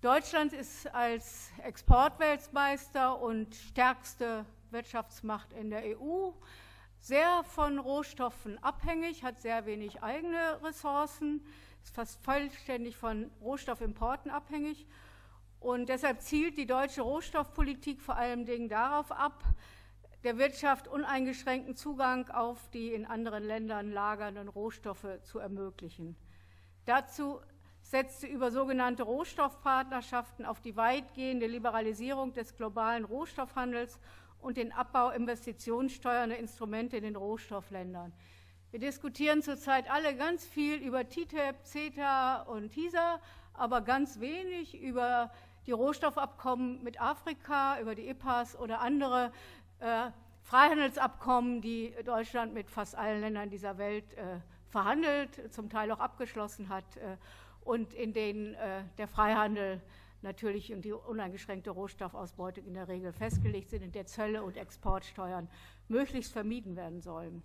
Deutschland ist als Exportweltmeister und stärkste Wirtschaftsmacht in der EU sehr von Rohstoffen abhängig, hat sehr wenig eigene Ressourcen, ist fast vollständig von Rohstoffimporten abhängig. Und deshalb zielt die deutsche Rohstoffpolitik vor allem Dingen darauf ab, der Wirtschaft uneingeschränkten Zugang auf die in anderen Ländern lagernden Rohstoffe zu ermöglichen. Dazu setzt sie über sogenannte Rohstoffpartnerschaften auf die weitgehende Liberalisierung des globalen Rohstoffhandels und den Abbau investitionssteuernder Instrumente in den Rohstoffländern. Wir diskutieren zurzeit alle ganz viel über TTIP, CETA und TISA, aber ganz wenig über die Rohstoffabkommen mit Afrika, über die IPAs oder andere äh, Freihandelsabkommen, die Deutschland mit fast allen Ländern dieser Welt äh, verhandelt, zum Teil auch abgeschlossen hat äh, und in denen äh, der Freihandel natürlich und die uneingeschränkte Rohstoffausbeutung in der Regel festgelegt sind, in der Zölle und Exportsteuern möglichst vermieden werden sollen.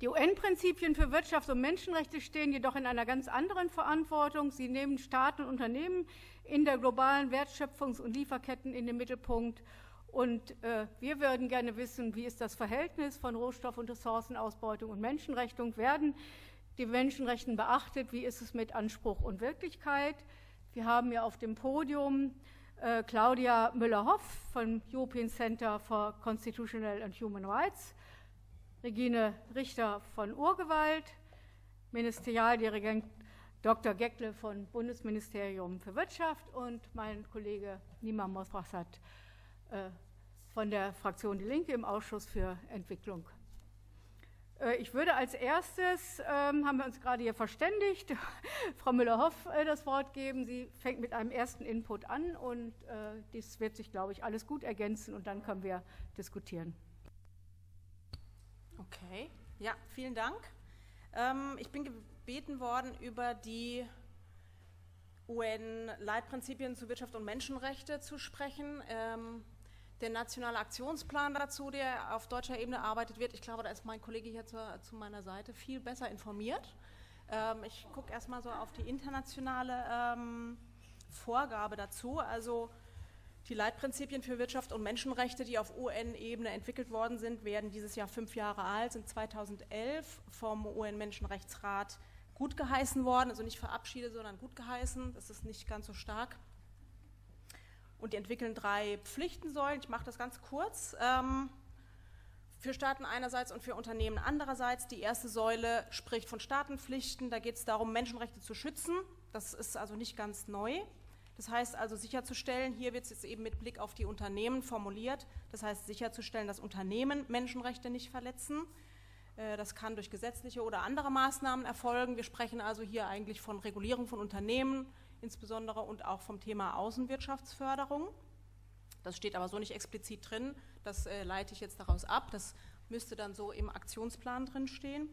Die UN-Prinzipien für Wirtschaft und Menschenrechte stehen jedoch in einer ganz anderen Verantwortung. Sie nehmen Staaten und Unternehmen in der globalen Wertschöpfungs- und Lieferketten in den Mittelpunkt. Und äh, wir würden gerne wissen, wie ist das Verhältnis von Rohstoff- und Ressourcenausbeutung und Menschenrechte? Werden die Menschenrechte beachtet? Wie ist es mit Anspruch und Wirklichkeit? Wir haben ja auf dem Podium äh, Claudia Müller-Hoff vom European Center for Constitutional and Human Rights, Regine Richter von Urgewalt, Ministerialdirigent Dr. Geckle von Bundesministerium für Wirtschaft und mein Kollege Nima Mosrasat äh, von der Fraktion Die Linke im Ausschuss für Entwicklung ich würde als erstes, ähm, haben wir uns gerade hier verständigt, Frau Müller-Hoff äh, das Wort geben. Sie fängt mit einem ersten Input an und äh, dies wird sich, glaube ich, alles gut ergänzen und dann können wir diskutieren. Okay, ja, vielen Dank. Ähm, ich bin gebeten worden, über die UN-Leitprinzipien zu Wirtschaft und Menschenrechte zu sprechen. Ähm, der nationale Aktionsplan dazu, der auf deutscher Ebene erarbeitet wird. Ich glaube, da ist mein Kollege hier zu, zu meiner Seite viel besser informiert. Ähm, ich gucke erstmal so auf die internationale ähm, Vorgabe dazu. Also die Leitprinzipien für Wirtschaft und Menschenrechte, die auf UN-Ebene entwickelt worden sind, werden dieses Jahr fünf Jahre alt, sind 2011 vom UN-Menschenrechtsrat gut geheißen worden, also nicht verabschiedet, sondern gut geheißen. Das ist nicht ganz so stark und die entwickeln drei Pflichtensäulen. Ich mache das ganz kurz. Ähm, für Staaten einerseits und für Unternehmen andererseits. Die erste Säule spricht von Staatenpflichten. Da geht es darum, Menschenrechte zu schützen. Das ist also nicht ganz neu. Das heißt also sicherzustellen, hier wird es jetzt eben mit Blick auf die Unternehmen formuliert, das heißt sicherzustellen, dass Unternehmen Menschenrechte nicht verletzen. Äh, das kann durch gesetzliche oder andere Maßnahmen erfolgen. Wir sprechen also hier eigentlich von Regulierung von Unternehmen, insbesondere und auch vom Thema Außenwirtschaftsförderung. Das steht aber so nicht explizit drin, das äh, leite ich jetzt daraus ab, das müsste dann so im Aktionsplan drin stehen.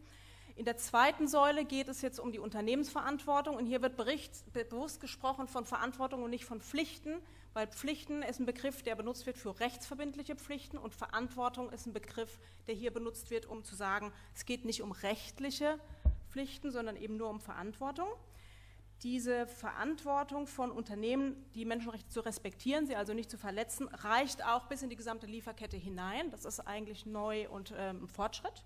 In der zweiten Säule geht es jetzt um die Unternehmensverantwortung. Und hier wird Bericht, bewusst gesprochen von Verantwortung und nicht von Pflichten, weil Pflichten ist ein Begriff, der benutzt wird für rechtsverbindliche Pflichten. Und Verantwortung ist ein Begriff, der hier benutzt wird, um zu sagen, es geht nicht um rechtliche Pflichten, sondern eben nur um Verantwortung diese Verantwortung von Unternehmen, die Menschenrechte zu respektieren, sie also nicht zu verletzen, reicht auch bis in die gesamte Lieferkette hinein. Das ist eigentlich neu und ähm, Fortschritt.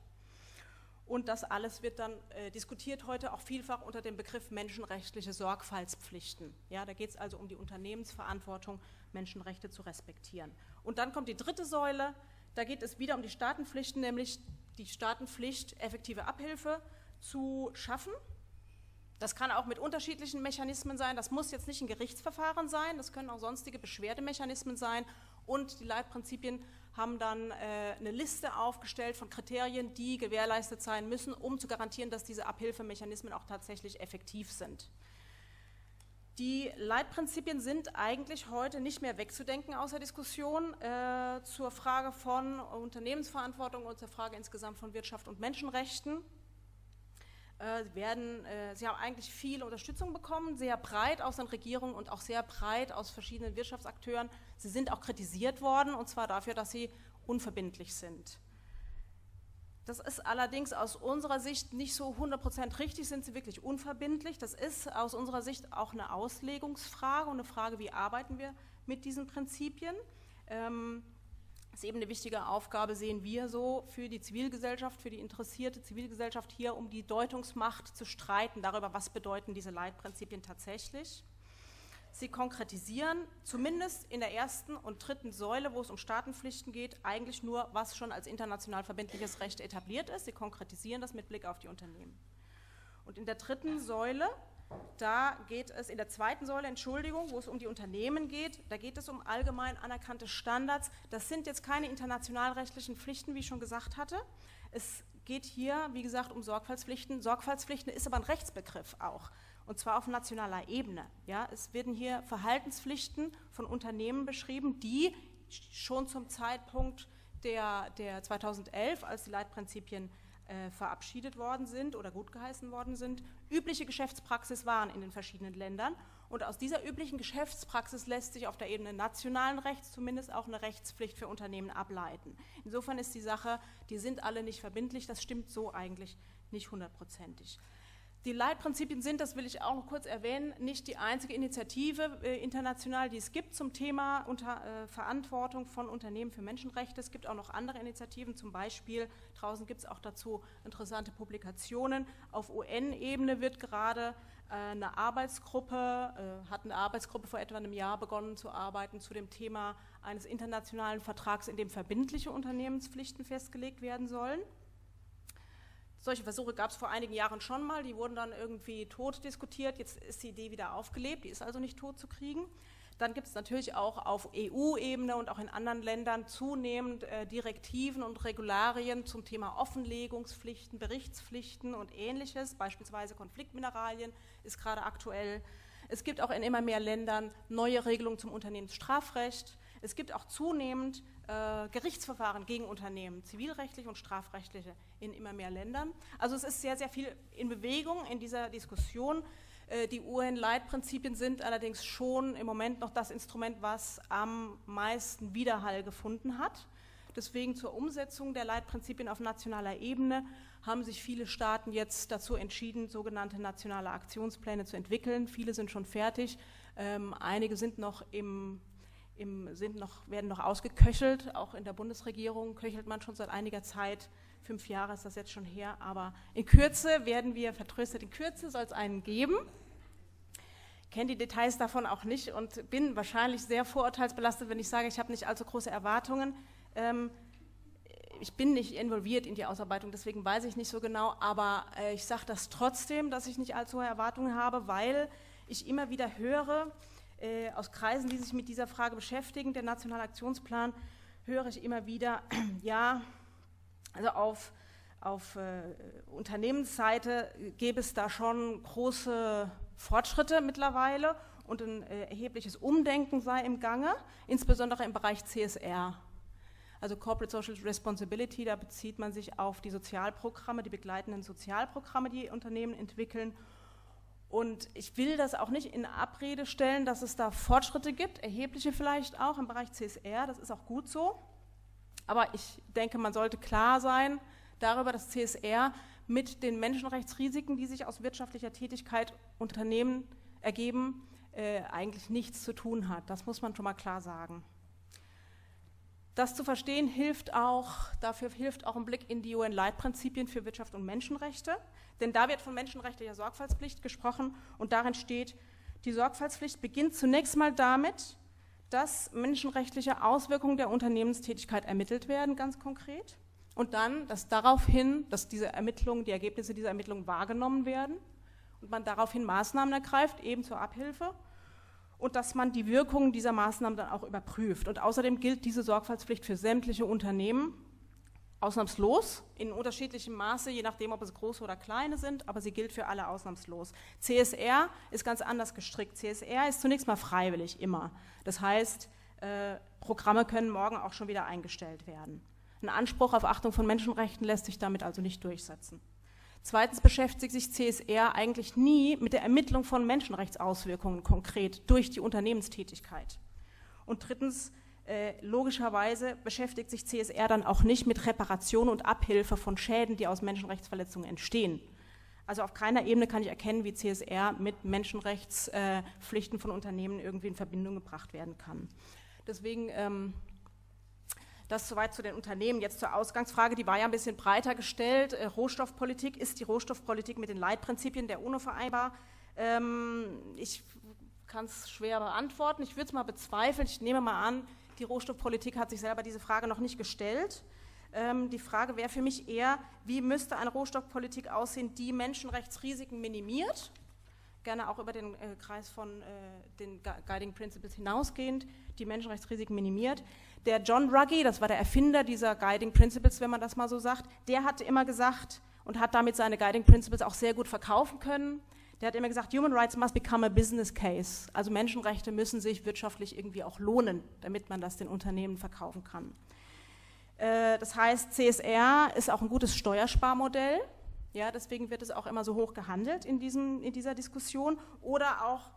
Und das alles wird dann äh, diskutiert heute auch vielfach unter dem Begriff menschenrechtliche Sorgfaltspflichten. Ja, da geht es also um die Unternehmensverantwortung, Menschenrechte zu respektieren. Und dann kommt die dritte Säule, da geht es wieder um die Staatenpflichten, nämlich die Staatenpflicht, effektive Abhilfe zu schaffen das kann auch mit unterschiedlichen Mechanismen sein. Das muss jetzt nicht ein Gerichtsverfahren sein, das können auch sonstige Beschwerdemechanismen sein. Und die Leitprinzipien haben dann äh, eine Liste aufgestellt von Kriterien, die gewährleistet sein müssen, um zu garantieren, dass diese Abhilfemechanismen auch tatsächlich effektiv sind. Die Leitprinzipien sind eigentlich heute nicht mehr wegzudenken aus der Diskussion äh, zur Frage von Unternehmensverantwortung und zur Frage insgesamt von Wirtschaft und Menschenrechten werden, äh, sie haben eigentlich viel Unterstützung bekommen, sehr breit aus den Regierungen und auch sehr breit aus verschiedenen Wirtschaftsakteuren. Sie sind auch kritisiert worden, und zwar dafür, dass sie unverbindlich sind. Das ist allerdings aus unserer Sicht nicht so 100% richtig, sind sie wirklich unverbindlich. Das ist aus unserer Sicht auch eine Auslegungsfrage und eine Frage, wie arbeiten wir mit diesen Prinzipien. Ähm, das ist eben eine wichtige Aufgabe, sehen wir so, für die Zivilgesellschaft, für die interessierte Zivilgesellschaft hier, um die Deutungsmacht zu streiten darüber, was bedeuten diese Leitprinzipien tatsächlich. Sie konkretisieren zumindest in der ersten und dritten Säule, wo es um Staatenpflichten geht, eigentlich nur, was schon als international verbindliches Recht etabliert ist. Sie konkretisieren das mit Blick auf die Unternehmen. Und in der dritten Säule, da geht es, in der zweiten Säule, Entschuldigung, wo es um die Unternehmen geht, da geht es um allgemein anerkannte Standards. Das sind jetzt keine internationalrechtlichen Pflichten, wie ich schon gesagt hatte. Es geht hier, wie gesagt, um Sorgfaltspflichten. Sorgfaltspflichten ist aber ein Rechtsbegriff auch und zwar auf nationaler Ebene. Ja, es werden hier Verhaltenspflichten von Unternehmen beschrieben, die schon zum Zeitpunkt der, der 2011, als die Leitprinzipien äh, verabschiedet worden sind oder gutgeheißen worden sind, übliche Geschäftspraxis waren in den verschiedenen Ländern. Und aus dieser üblichen Geschäftspraxis lässt sich auf der Ebene nationalen Rechts zumindest auch eine Rechtspflicht für Unternehmen ableiten. Insofern ist die Sache, die sind alle nicht verbindlich, das stimmt so eigentlich nicht hundertprozentig. Die Leitprinzipien sind, das will ich auch noch kurz erwähnen, nicht die einzige Initiative äh, international, die es gibt zum Thema unter, äh, Verantwortung von Unternehmen für Menschenrechte. Es gibt auch noch andere Initiativen, zum Beispiel draußen gibt es auch dazu interessante Publikationen. Auf UN-Ebene wird gerade äh, eine Arbeitsgruppe, äh, hat eine Arbeitsgruppe vor etwa einem Jahr begonnen zu arbeiten zu dem Thema eines internationalen Vertrags, in dem verbindliche Unternehmenspflichten festgelegt werden sollen. Solche Versuche gab es vor einigen Jahren schon mal, die wurden dann irgendwie tot diskutiert. Jetzt ist die Idee wieder aufgelebt, die ist also nicht tot zu kriegen. Dann gibt es natürlich auch auf EU-Ebene und auch in anderen Ländern zunehmend äh, Direktiven und Regularien zum Thema Offenlegungspflichten, Berichtspflichten und ähnliches. Beispielsweise Konfliktmineralien ist gerade aktuell. Es gibt auch in immer mehr Ländern neue Regelungen zum Unternehmensstrafrecht. Es gibt auch zunehmend äh, Gerichtsverfahren gegen Unternehmen, zivilrechtliche und strafrechtliche, in immer mehr Ländern. Also es ist sehr, sehr viel in Bewegung in dieser Diskussion. Äh, die UN-Leitprinzipien sind allerdings schon im Moment noch das Instrument, was am meisten Widerhall gefunden hat. Deswegen zur Umsetzung der Leitprinzipien auf nationaler Ebene haben sich viele Staaten jetzt dazu entschieden, sogenannte nationale Aktionspläne zu entwickeln. Viele sind schon fertig, ähm, einige sind noch im im, sind noch, werden noch ausgeköchelt. Auch in der Bundesregierung köchelt man schon seit einiger Zeit. Fünf Jahre ist das jetzt schon her. Aber in Kürze werden wir, vertröstet in Kürze, soll es einen geben. Ich kenne die Details davon auch nicht und bin wahrscheinlich sehr vorurteilsbelastet, wenn ich sage, ich habe nicht allzu große Erwartungen. Ähm, ich bin nicht involviert in die Ausarbeitung, deswegen weiß ich nicht so genau, aber äh, ich sage das trotzdem, dass ich nicht allzu hohe Erwartungen habe, weil ich immer wieder höre, äh, aus Kreisen, die sich mit dieser Frage beschäftigen, der Nationale Aktionsplan, höre ich immer wieder, ja, also auf, auf äh, Unternehmensseite gäbe es da schon große Fortschritte mittlerweile und ein äh, erhebliches Umdenken sei im Gange, insbesondere im Bereich CSR. Also Corporate Social Responsibility, da bezieht man sich auf die Sozialprogramme, die begleitenden Sozialprogramme, die Unternehmen entwickeln und ich will das auch nicht in Abrede stellen, dass es da Fortschritte gibt, erhebliche vielleicht auch im Bereich CSR, das ist auch gut so. Aber ich denke, man sollte klar sein darüber, dass CSR mit den Menschenrechtsrisiken, die sich aus wirtschaftlicher Tätigkeit Unternehmen ergeben, äh, eigentlich nichts zu tun hat. Das muss man schon mal klar sagen. Das zu verstehen hilft auch, dafür hilft auch ein Blick in die UN-Leitprinzipien für Wirtschaft und Menschenrechte. Denn da wird von menschenrechtlicher Sorgfaltspflicht gesprochen und darin steht, die Sorgfaltspflicht beginnt zunächst mal damit, dass menschenrechtliche Auswirkungen der Unternehmenstätigkeit ermittelt werden, ganz konkret. Und dann, dass daraufhin, dass diese Ermittlungen, die Ergebnisse dieser Ermittlungen wahrgenommen werden und man daraufhin Maßnahmen ergreift, eben zur Abhilfe und dass man die Wirkungen dieser Maßnahmen dann auch überprüft. Und außerdem gilt diese Sorgfaltspflicht für sämtliche Unternehmen, ausnahmslos, in unterschiedlichem Maße, je nachdem, ob es große oder kleine sind, aber sie gilt für alle ausnahmslos. CSR ist ganz anders gestrickt. CSR ist zunächst mal freiwillig, immer. Das heißt, äh, Programme können morgen auch schon wieder eingestellt werden. Ein Anspruch auf Achtung von Menschenrechten lässt sich damit also nicht durchsetzen. Zweitens beschäftigt sich CSR eigentlich nie mit der Ermittlung von Menschenrechtsauswirkungen konkret durch die Unternehmenstätigkeit. Und drittens äh, logischerweise beschäftigt sich CSR dann auch nicht mit Reparation und Abhilfe von Schäden, die aus Menschenrechtsverletzungen entstehen. Also auf keiner Ebene kann ich erkennen, wie CSR mit Menschenrechtspflichten von Unternehmen irgendwie in Verbindung gebracht werden kann. Deswegen ähm, das soweit zu den Unternehmen. Jetzt zur Ausgangsfrage, die war ja ein bisschen breiter gestellt. Äh, Rohstoffpolitik, ist die Rohstoffpolitik mit den Leitprinzipien der UNO vereinbar? Ähm, ich kann es schwer beantworten. Ich würde es mal bezweifeln. Ich nehme mal an, die Rohstoffpolitik hat sich selber diese Frage noch nicht gestellt. Ähm, die Frage wäre für mich eher, wie müsste eine Rohstoffpolitik aussehen, die Menschenrechtsrisiken minimiert, gerne auch über den äh, Kreis von äh, den Guiding Principles hinausgehend, die Menschenrechtsrisiken minimiert. Der John Ruggie, das war der Erfinder dieser Guiding Principles, wenn man das mal so sagt, der hatte immer gesagt und hat damit seine Guiding Principles auch sehr gut verkaufen können. Der hat immer gesagt, Human Rights must become a business case. Also Menschenrechte müssen sich wirtschaftlich irgendwie auch lohnen, damit man das den Unternehmen verkaufen kann. Äh, das heißt, CSR ist auch ein gutes Steuersparmodell. Ja, deswegen wird es auch immer so hoch gehandelt in, diesem, in dieser Diskussion. Oder auch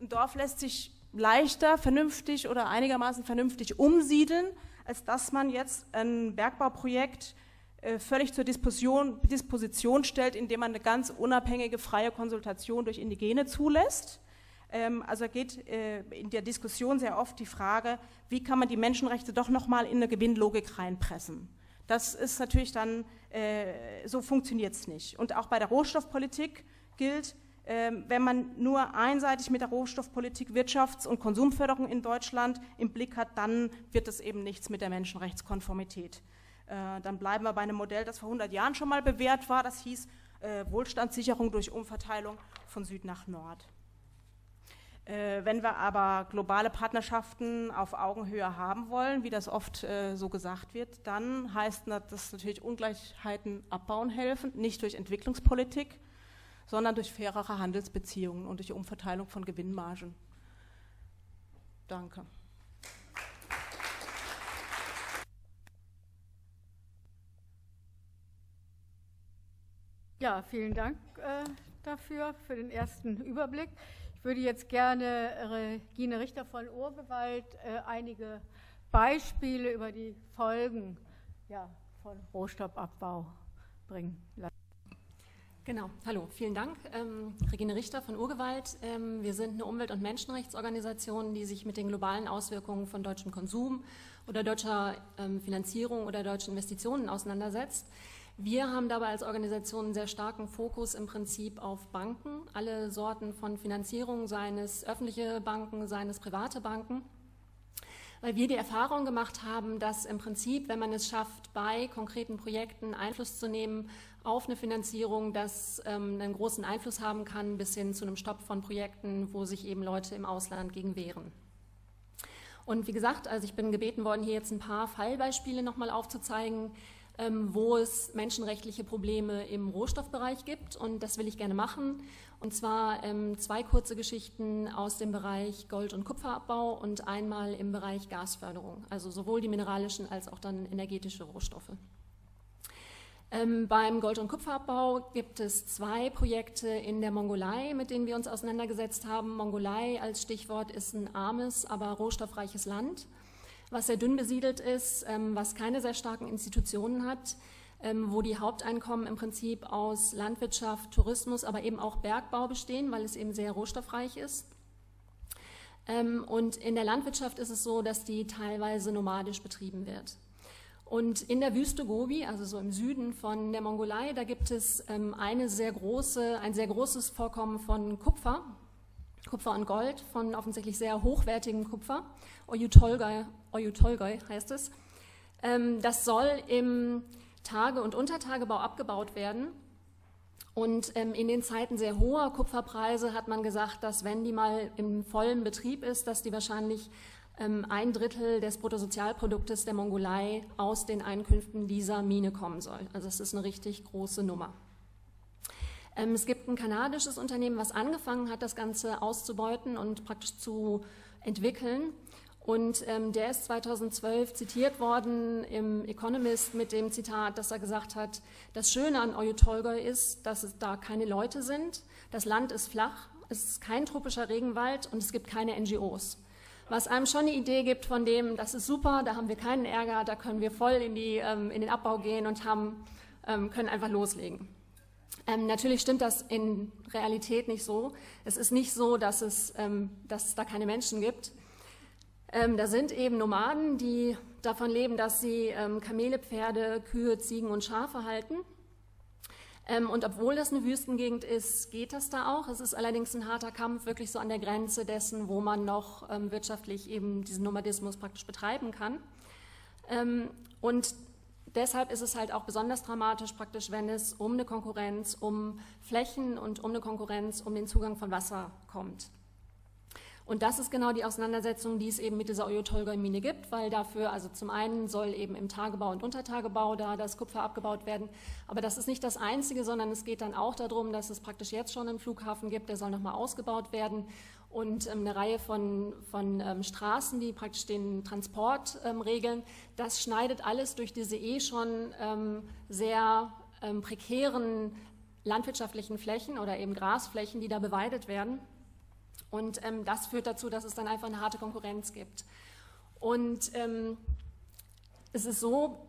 ein Dorf lässt sich leichter, vernünftig oder einigermaßen vernünftig umsiedeln, als dass man jetzt ein Bergbauprojekt äh, völlig zur Disposition, Disposition stellt, indem man eine ganz unabhängige, freie Konsultation durch Indigene zulässt. Ähm, also geht äh, in der Diskussion sehr oft die Frage, wie kann man die Menschenrechte doch nochmal in eine Gewinnlogik reinpressen. Das ist natürlich dann, äh, so funktioniert es nicht. Und auch bei der Rohstoffpolitik gilt, wenn man nur einseitig mit der Rohstoffpolitik Wirtschafts- und Konsumförderung in Deutschland im Blick hat, dann wird es eben nichts mit der Menschenrechtskonformität. Äh, dann bleiben wir bei einem Modell, das vor 100 Jahren schon mal bewährt war. Das hieß Wohlstandssicherung durch Umverteilung von Süd nach Nord. Äh, wenn wir aber globale Partnerschaften auf Augenhöhe haben wollen, wie das oft äh, so gesagt wird, dann heißt das natürlich Ungleichheiten abbauen helfen, nicht durch Entwicklungspolitik, sondern durch fairere Handelsbeziehungen und durch Umverteilung von Gewinnmargen. Danke. Ja, vielen Dank äh, dafür, für den ersten Überblick. Ich würde jetzt gerne Regine Richter von Urgewalt äh, einige Beispiele über die Folgen ja, von Rohstoffabbau bringen lassen. Genau, hallo, vielen Dank. Ähm, Regine Richter von Urgewalt. Ähm, wir sind eine Umwelt- und Menschenrechtsorganisation, die sich mit den globalen Auswirkungen von deutschem Konsum oder deutscher ähm, Finanzierung oder deutschen Investitionen auseinandersetzt. Wir haben dabei als Organisation einen sehr starken Fokus im Prinzip auf Banken, alle Sorten von Finanzierung, seien es öffentliche Banken, seien es private Banken, weil wir die Erfahrung gemacht haben, dass im Prinzip, wenn man es schafft, bei konkreten Projekten Einfluss zu nehmen auf eine Finanzierung, das ähm, einen großen Einfluss haben kann, bis hin zu einem Stopp von Projekten, wo sich eben Leute im Ausland gegen wehren. Und wie gesagt, also ich bin gebeten worden, hier jetzt ein paar Fallbeispiele nochmal aufzuzeigen, ähm, wo es menschenrechtliche Probleme im Rohstoffbereich gibt. Und das will ich gerne machen. Und zwar ähm, zwei kurze Geschichten aus dem Bereich Gold- und Kupferabbau und einmal im Bereich Gasförderung, also sowohl die mineralischen als auch dann energetische Rohstoffe. Ähm, beim Gold- und Kupferabbau gibt es zwei Projekte in der Mongolei, mit denen wir uns auseinandergesetzt haben. Mongolei als Stichwort ist ein armes, aber rohstoffreiches Land was sehr dünn besiedelt ist, ähm, was keine sehr starken Institutionen hat, ähm, wo die Haupteinkommen im Prinzip aus Landwirtschaft, Tourismus, aber eben auch Bergbau bestehen, weil es eben sehr rohstoffreich ist. Ähm, und in der Landwirtschaft ist es so, dass die teilweise nomadisch betrieben wird. Und in der Wüste Gobi, also so im Süden von der Mongolei, da gibt es eine sehr große, ein sehr großes Vorkommen von Kupfer, Kupfer und Gold, von offensichtlich sehr hochwertigem Kupfer. Oyutolgoi, Oyutolgoi heißt es. Ähm, das soll im Tage- und Untertagebau abgebaut werden. Und ähm, in den Zeiten sehr hoher Kupferpreise hat man gesagt, dass wenn die mal im vollen Betrieb ist, dass die wahrscheinlich ähm, ein Drittel des Bruttosozialproduktes der Mongolei aus den Einkünften dieser Mine kommen soll. Also es ist eine richtig große Nummer. es gibt ein kanadisches Unternehmen, was angefangen hat, das Ganze auszubeuten und praktisch zu entwickeln. Und ähm, der ist 2012 zitiert worden im Economist mit dem Zitat, dass er gesagt hat, das Schöne an Oyu-Tolgoi ist, dass es da keine Leute sind, das Land ist flach, es ist kein tropischer Regenwald und es gibt keine NGOs. was einem schon eine Idee gibt von dem, das ist super, da haben wir keinen Ärger, da können wir voll in, die, ähm, in den Abbau gehen und haben, ähm, können einfach loslegen. Ähm, natürlich stimmt das in Realität nicht so. Es ist nicht so, dass es, ähm, dass es da keine Menschen gibt. Ähm, da sind eben Nomaden, die davon leben, dass sie ähm, Kamele, Pferde, Kühe, Ziegen und Schafe halten. Ähm, und obwohl das eine Wüstengegend ist, geht das da auch. Es ist allerdings ein harter Kampf, wirklich so an der Grenze dessen, wo man noch ähm, wirtschaftlich eben diesen Nomadismus praktisch betreiben kann. Ähm, und deshalb ist es halt auch besonders dramatisch praktisch, wenn es um eine Konkurrenz, um Flächen und um eine Konkurrenz, um den Zugang von Wasser kommt. Und das ist genau die Auseinandersetzung, die es eben mit dieser Oyo-Tolgoi-Mine gibt, weil dafür, also zum einen soll eben im Tagebau und Untertagebau da das Kupfer abgebaut werden. Aber das ist nicht das Einzige, sondern es geht dann auch darum, dass es praktisch jetzt schon einen Flughafen gibt, der soll nochmal ausgebaut werden und ähm, eine Reihe von, von ähm, Straßen, die praktisch den Transport ähm, regeln. Das schneidet alles durch diese eh schon ähm, sehr ähm, prekären landwirtschaftlichen Flächen oder eben Grasflächen, die da beweidet werden. Und ähm, das führt dazu, dass es dann einfach eine harte Konkurrenz gibt. Und ähm, es ist so,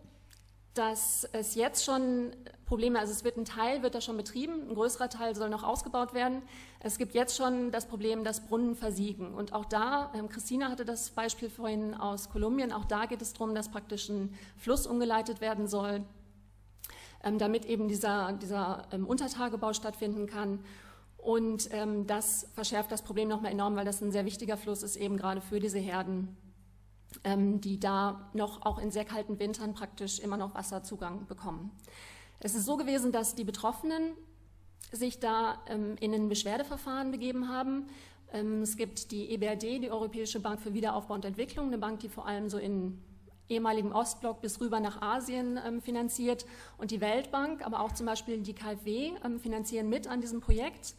dass es jetzt schon Probleme, also es wird ein Teil, wird da schon betrieben, ein größerer Teil soll noch ausgebaut werden. Es gibt jetzt schon das Problem, dass Brunnen versiegen. Und auch da, ähm, Christina hatte das Beispiel vorhin aus Kolumbien, auch da geht es darum, dass praktisch ein Fluss umgeleitet werden soll, ähm, damit eben dieser, dieser ähm, Untertagebau stattfinden kann. Und ähm, das verschärft das Problem nochmal enorm, weil das ein sehr wichtiger Fluss ist, eben gerade für diese Herden, ähm, die da noch auch in sehr kalten Wintern praktisch immer noch Wasserzugang bekommen. Es ist so gewesen, dass die Betroffenen sich da ähm, in ein Beschwerdeverfahren begeben haben. Ähm, es gibt die EBRD, die Europäische Bank für Wiederaufbau und Entwicklung, eine Bank, die vor allem so in ehemaligen Ostblock bis rüber nach Asien ähm, finanziert und die Weltbank, aber auch zum Beispiel die KfW ähm, finanzieren mit an diesem Projekt.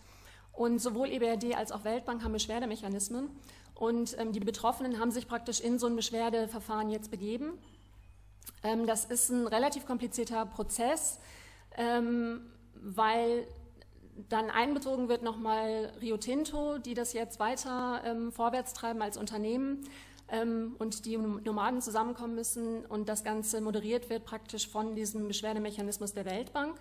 Und sowohl EBRD als auch Weltbank haben Beschwerdemechanismen. Und ähm, die Betroffenen haben sich praktisch in so ein Beschwerdeverfahren jetzt begeben. Ähm, das ist ein relativ komplizierter Prozess, ähm, weil dann einbezogen wird nochmal Rio Tinto, die das jetzt weiter ähm, vorwärts treiben als Unternehmen ähm, und die Nomaden zusammenkommen müssen und das Ganze moderiert wird praktisch von diesem Beschwerdemechanismus der Weltbank.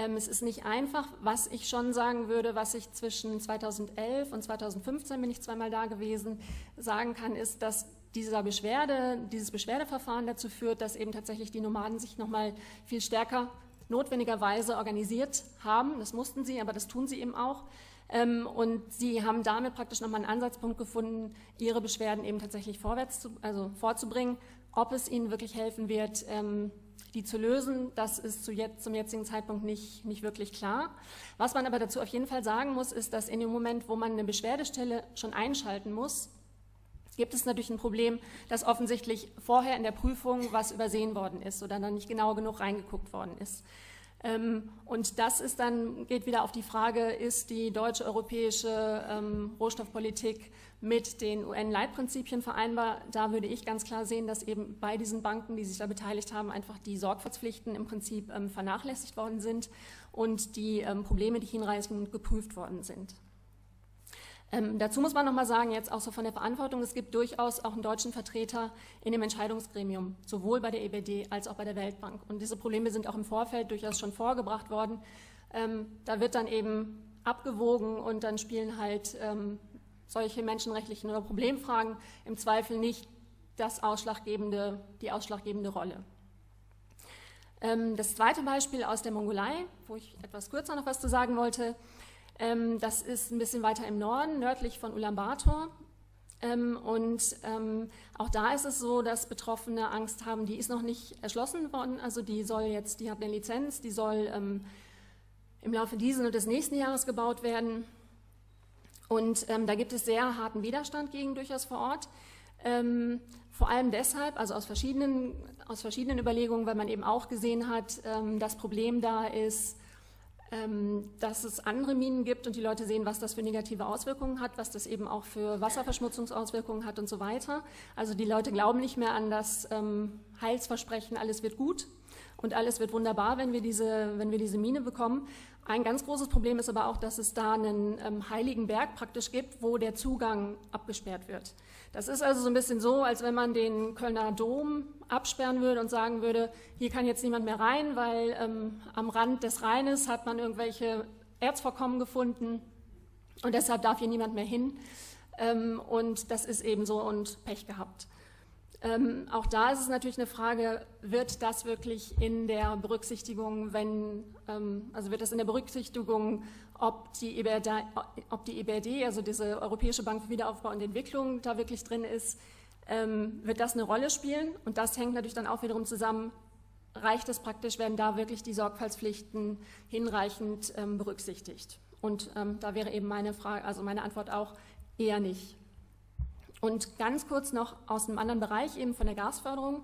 Ähm, es ist nicht einfach. Was ich schon sagen würde, was ich zwischen 2011 und 2015 bin ich zweimal da gewesen, sagen kann, ist, dass dieser Beschwerde, dieses Beschwerdeverfahren dazu führt, dass eben tatsächlich die Nomaden sich nochmal viel stärker notwendigerweise organisiert haben. Das mussten sie, aber das tun sie eben auch. Ähm, und sie haben damit praktisch nochmal einen Ansatzpunkt gefunden, ihre Beschwerden eben tatsächlich vorwärts zu, also vorzubringen. Ob es ihnen wirklich helfen wird, ähm, die zu lösen, das ist zu jetzt, zum jetzigen Zeitpunkt nicht, nicht wirklich klar. Was man aber dazu auf jeden Fall sagen muss, ist, dass in dem Moment, wo man eine Beschwerdestelle schon einschalten muss, gibt es natürlich ein Problem, dass offensichtlich vorher in der Prüfung was übersehen worden ist oder dann nicht genau genug reingeguckt worden ist. Ähm, und das ist dann, geht wieder auf die Frage, ist die deutsche europäische ähm, Rohstoffpolitik mit den UN-Leitprinzipien vereinbar? Da würde ich ganz klar sehen, dass eben bei diesen Banken, die sich da beteiligt haben, einfach die Sorgfaltspflichten im Prinzip ähm, vernachlässigt worden sind und die Probleme, die hinreichend geprüft worden sind. Ähm, dazu muss man nochmal sagen, jetzt auch so von der Verantwortung, es gibt durchaus auch einen deutschen Vertreter in dem Entscheidungsgremium, sowohl bei der EBD als auch bei der Weltbank. Und diese Probleme sind auch im Vorfeld durchaus schon vorgebracht worden. Ähm, da wird dann eben abgewogen und dann spielen halt ähm, solche menschenrechtlichen oder Problemfragen im Zweifel nicht das ausschlaggebende, die ausschlaggebende Rolle. Ähm, das zweite Beispiel aus der Mongolei, wo ich etwas kürzer noch was zu sagen wollte, ähm, das ist ein bisschen weiter im Norden, nördlich von Ulaanbaatar. Ähm, und ähm, auch da ist es so, dass Betroffene Angst haben, die ist noch nicht erschlossen worden. Also die soll jetzt, die hat eine Lizenz, die soll im Laufe dieses und des nächsten Jahres gebaut werden. Und da gibt es sehr harten Widerstand gegen durchaus vor Ort. vor allem deshalb, also aus verschiedenen, aus verschiedenen Überlegungen, weil man eben auch gesehen hat, das Problem da ist, ähm, dass es andere Minen gibt und die Leute sehen, was das für negative Auswirkungen hat, was das eben auch für Wasserverschmutzungsauswirkungen hat und so weiter. Also die Leute glauben nicht mehr an das ähm, Heilsversprechen, alles wird gut und alles wird wunderbar, wenn wir diese, wenn wir diese Mine bekommen. Ein ganz großes Problem ist aber auch, dass es da einen ähm, heiligen Berg praktisch gibt, wo der Zugang abgesperrt wird. Das ist also so ein bisschen so, als wenn man den Kölner Dom absperren würde und sagen würde, hier kann jetzt niemand mehr rein, weil ähm, am Rand des Rheines hat man irgendwelche Erzvorkommen gefunden und deshalb darf hier niemand mehr hin. Ähm, und das ist eben so und Pech gehabt. Ähm, auch da ist es natürlich eine Frage, wird das wirklich in der Berücksichtigung, wenn, ähm, also wird das in der Berücksichtigung, ob die, EBRD, ob die EBRD, also diese Europäische Bank für Wiederaufbau und Entwicklung, da wirklich drin ist, ähm, wird das eine Rolle spielen? Und das hängt natürlich dann auch wiederum zusammen, reicht es praktisch, werden da wirklich die Sorgfaltspflichten hinreichend ähm, berücksichtigt? Und ähm, da wäre eben meine Frage, also meine Antwort auch eher nicht. Und ganz kurz noch aus einem anderen Bereich, eben von der Gasförderung.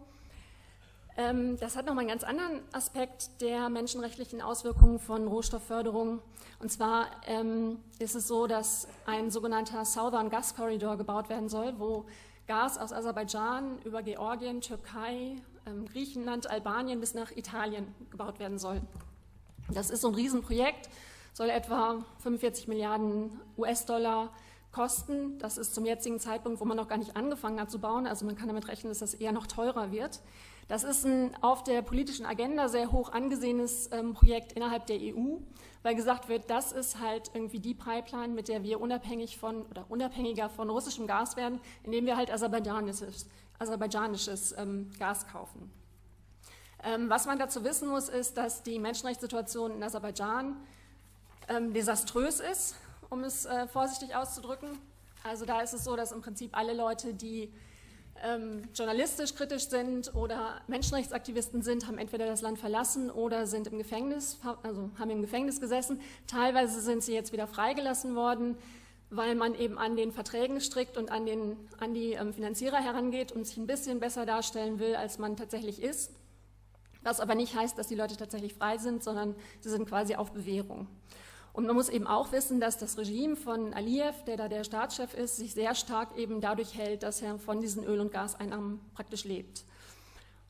Ähm, das hat nochmal einen ganz anderen Aspekt der menschenrechtlichen Auswirkungen von Rohstoffförderung. Und zwar ähm, ist es so, dass ein sogenannter Southern Gas Corridor gebaut werden soll, wo Gas aus Aserbaidschan über Georgien, Türkei, ähm, Griechenland, Albanien bis nach Italien gebaut werden soll. Das ist so ein Riesenprojekt, soll etwa 45 Milliarden US-Dollar kosten. Das ist zum jetzigen Zeitpunkt, wo man noch gar nicht angefangen hat zu bauen. Also man kann damit rechnen, dass das eher noch teurer wird. Das ist ein auf der politischen Agenda sehr hoch angesehenes ähm, Projekt innerhalb der EU, weil gesagt wird, das ist halt irgendwie die Pipeline, mit der wir unabhängig von oder unabhängiger von russischem Gas werden, indem wir halt aserbaidschanisches, aserbaidschanisches ähm, Gas kaufen. Ähm, was man dazu wissen muss, ist, dass die Menschenrechtssituation in Aserbaidschan ähm, desaströs ist um es äh, vorsichtig auszudrücken. Also da ist es so, dass im Prinzip alle Leute, die ähm, journalistisch kritisch sind oder Menschenrechtsaktivisten sind, haben entweder das Land verlassen oder sind im Gefängnis, also haben im Gefängnis gesessen. Teilweise sind sie jetzt wieder freigelassen worden, weil man eben an den Verträgen strickt und an, den, an die ähm, Finanzierer herangeht und sich ein bisschen besser darstellen will, als man tatsächlich ist. Was aber nicht heißt, dass die Leute tatsächlich frei sind, sondern sie sind quasi auf Bewährung. Und man muss eben auch wissen, dass das Regime von Aliyev, der da der Staatschef ist, sich sehr stark eben dadurch hält, dass er von diesen Öl- und Gaseinnahmen praktisch lebt.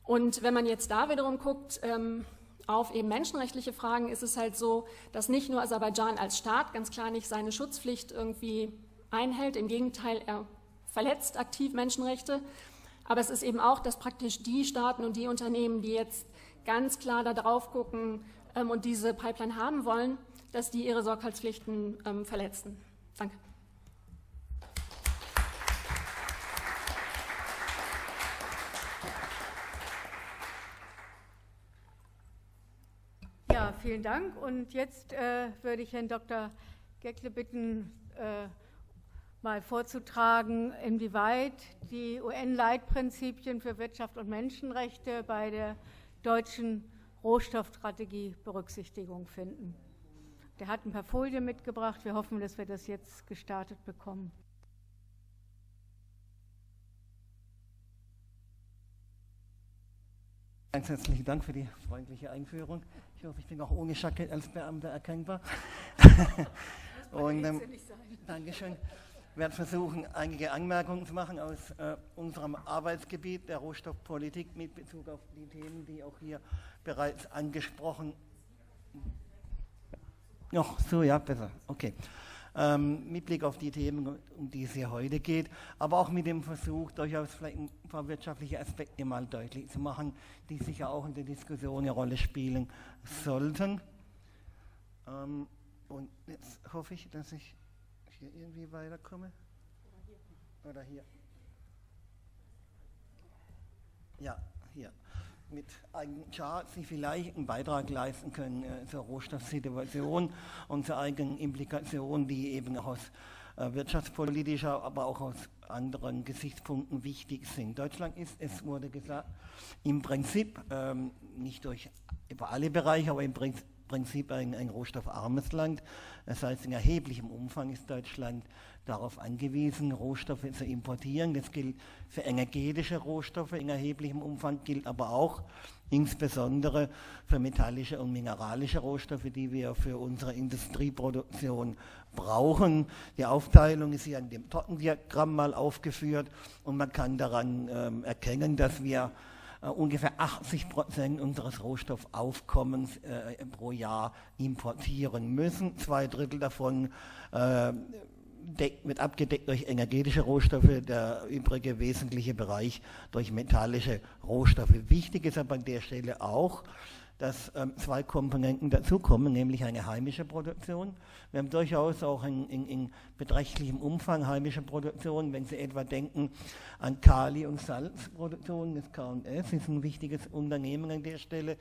Und wenn man jetzt da wiederum guckt, ähm, auf eben menschenrechtliche Fragen ist es halt so, dass nicht nur Aserbaidschan als Staat ganz klar nicht seine Schutzpflicht irgendwie einhält, im Gegenteil, er verletzt aktiv Menschenrechte, aber es ist eben auch, dass praktisch die Staaten und die Unternehmen, die jetzt ganz klar da drauf gucken ähm, und diese Pipeline haben wollen, dass die ihre Sorgfaltspflichten ähm, verletzen. Danke. Ja, vielen Dank. Und jetzt äh, würde ich Herrn Dr. Geckle bitten, äh, mal vorzutragen, inwieweit die UN-Leitprinzipien für Wirtschaft und Menschenrechte bei der deutschen Rohstoffstrategie Berücksichtigung finden. Der hat ein paar Folien mitgebracht. Wir hoffen, dass wir das jetzt gestartet bekommen. Ganz herzlichen Dank für die freundliche Einführung. Ich hoffe, ich bin auch ohne Jackett als Beamter erkennbar. Und ähm, Dankeschön. Ich werde versuchen, einige Anmerkungen zu machen aus äh, unserem Arbeitsgebiet der Rohstoffpolitik mit Bezug auf die Themen, die auch hier bereits angesprochen Ach, so, ja, besser. Okay. Ähm, mit Blick auf die Themen, um die es hier heute geht, aber auch mit dem Versuch, durchaus vielleicht ein paar wirtschaftliche Aspekte mal deutlich zu machen, die sicher auch in der Diskussion eine Rolle spielen sollten. Ähm, und jetzt hoffe ich, dass ich hier irgendwie weiterkomme. Oder hier. Ja, hier mit eigenen Charts, die vielleicht einen Beitrag leisten können äh, zur Rohstoffsituation und zur eigenen Implikation, die eben aus äh, wirtschaftspolitischer, aber auch aus anderen Gesichtspunkten wichtig sind. Deutschland ist, es wurde gesagt, im Prinzip, ähm, nicht durch über alle Bereiche, aber im Prinzip ein, ein rohstoffarmes Land. Das heißt, in erheblichem Umfang ist Deutschland darauf angewiesen, Rohstoffe zu importieren. Das gilt für energetische Rohstoffe in erheblichem Umfang, gilt aber auch insbesondere für metallische und mineralische Rohstoffe, die wir für unsere Industrieproduktion brauchen. Die Aufteilung ist hier in dem Tortendiagramm mal aufgeführt und man kann daran ähm, erkennen, dass wir äh, ungefähr 80 Prozent unseres Rohstoffaufkommens äh, pro Jahr importieren müssen. Zwei Drittel davon äh, wird abgedeckt durch energetische Rohstoffe, der übrige wesentliche Bereich durch metallische Rohstoffe. Wichtig ist aber an der Stelle auch, dass ähm, zwei Komponenten dazukommen, nämlich eine heimische Produktion. Wir haben durchaus auch in, in, in, beträchtlichem Umfang heimische Produktion, wenn Sie etwa denken an Kali- und Salzproduktion, das K&S ist ein wichtiges Unternehmen an der Stelle,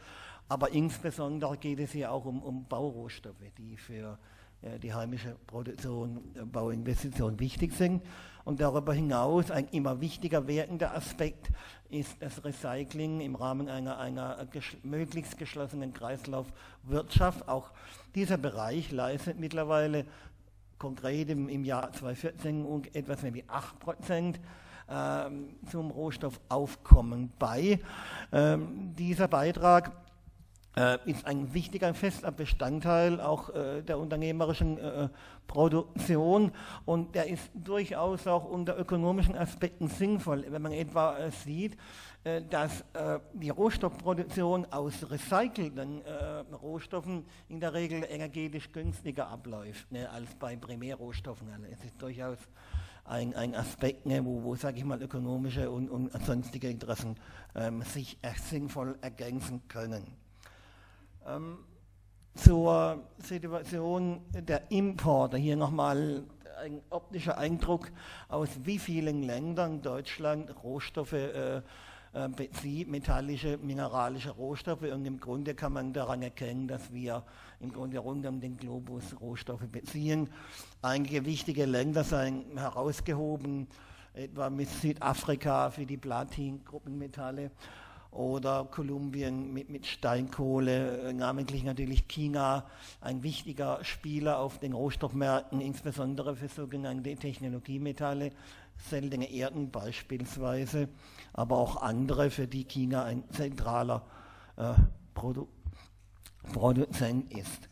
aber insbesondere geht es hier auch um, um Baurohstoffe, die für äh, die heimische Produktion, äh, Bauinvestitionen wichtig sind. Und darüber hinaus ein immer wichtiger werdender Aspekt ist das Recycling im Rahmen einer, einer ges möglichst geschlossenen Kreislaufwirtschaft. Auch dieser Bereich leistet mittlerweile konkret im, im Jahr 2014 etwas mehr wie 8 Prozent ähm, zum Rohstoffaufkommen bei. Ähm, dieser Beitrag äh, ist ein wichtiger, fester Bestandteil auch äh, der unternehmerischen äh, Produktion und der ist durchaus auch unter ökonomischen Aspekten sinnvoll, wenn man etwa äh, sieht, äh, dass äh, die Rohstoffproduktion aus recycelten Rohstoffen in der Regel energetisch günstiger abläuft ne, als bei Primärrohstoffen. Also es ist durchaus ein, ein Aspekt, ne, wo, wo sage ich mal, ökonomische und, und sonstige Interessen ähm, sich sinnvoll ergänzen können. Ähm, zur Situation der Importe. Hier nochmal ein optischer Eindruck, aus wie vielen Ländern Deutschland Rohstoffe äh, äh, bezieht, metallische, mineralische Rohstoffe. Und im Grunde kann man daran erkennen, dass wir im Grunde rund um den Globus Rohstoffe beziehen. Einige wichtige Länder seien herausgehoben, etwa mit Südafrika für die Platin-Gruppenmetalle oder Kolumbien mit, mit Steinkohle, äh, namentlich natürlich China, ein wichtiger Spieler auf den Rohstoffmärkten, insbesondere für sogenannte Technologiemetalle, seltene Erden beispielsweise, aber auch andere, für die China ein zentraler äh, Produ Produzent ist.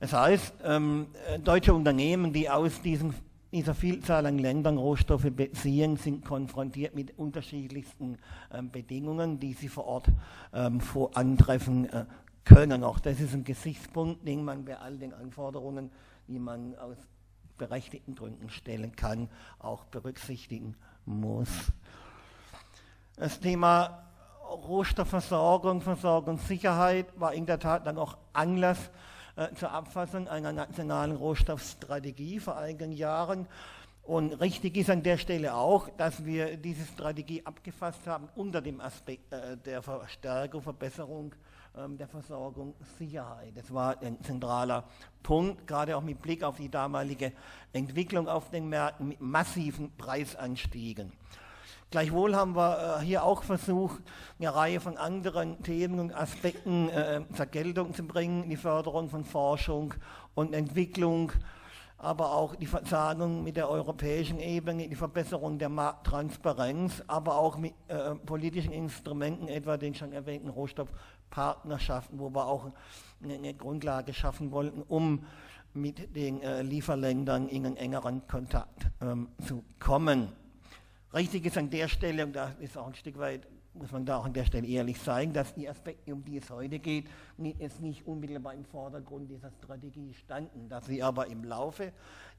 Das heißt, ähm, äh, deutsche Unternehmen, die aus diesen dieser Vielzahl an Ländern Rohstoffe beziehen, sind konfrontiert mit unterschiedlichsten ähm, Bedingungen, die sie vor Ort ähm, vor antreffen äh, können. Auch das ist ein Gesichtspunkt, den man bei all den Anforderungen, die man aus berechtigten Gründen stellen kann, auch berücksichtigen muss. Das Thema Rohstoffversorgung, Versorgungssicherheit war in der Tat dann auch Anlass zur Abfassung einer nationalen Rohstoffstrategie vor einigen Jahren. Und richtig ist an der Stelle auch, dass wir diese Strategie abgefasst haben unter dem Aspekt äh, der Verstärkung, Verbesserung ähm, der Versorgung, Sicherheit. Das war ein zentraler Punkt, gerade auch mit Blick auf die damalige Entwicklung auf den Märkten mit massiven Preisanstiegen. Gleichwohl haben wir äh, hier auch versucht, eine Reihe von anderen Themen und Aspekten äh, zur Geltung zu bringen, die Förderung von Forschung und Entwicklung, aber auch die Verzahnung mit der europäischen Ebene, die Verbesserung der Markttransparenz, aber auch mit äh, politischen Instrumenten, etwa den schon erwähnten Rohstoffpartnerschaften, wo wir auch eine, eine Grundlage schaffen wollten, um mit den äh, Lieferländern in einen engeren Kontakt ähm, zu kommen. Richtig ist an der Stelle, und da ist auch ein Stück weit, muss man da auch an der Stelle ehrlich sein, dass die Aspekte, um die es heute geht, jetzt nicht unmittelbar im Vordergrund dieser Strategie standen, dass sie aber im Laufe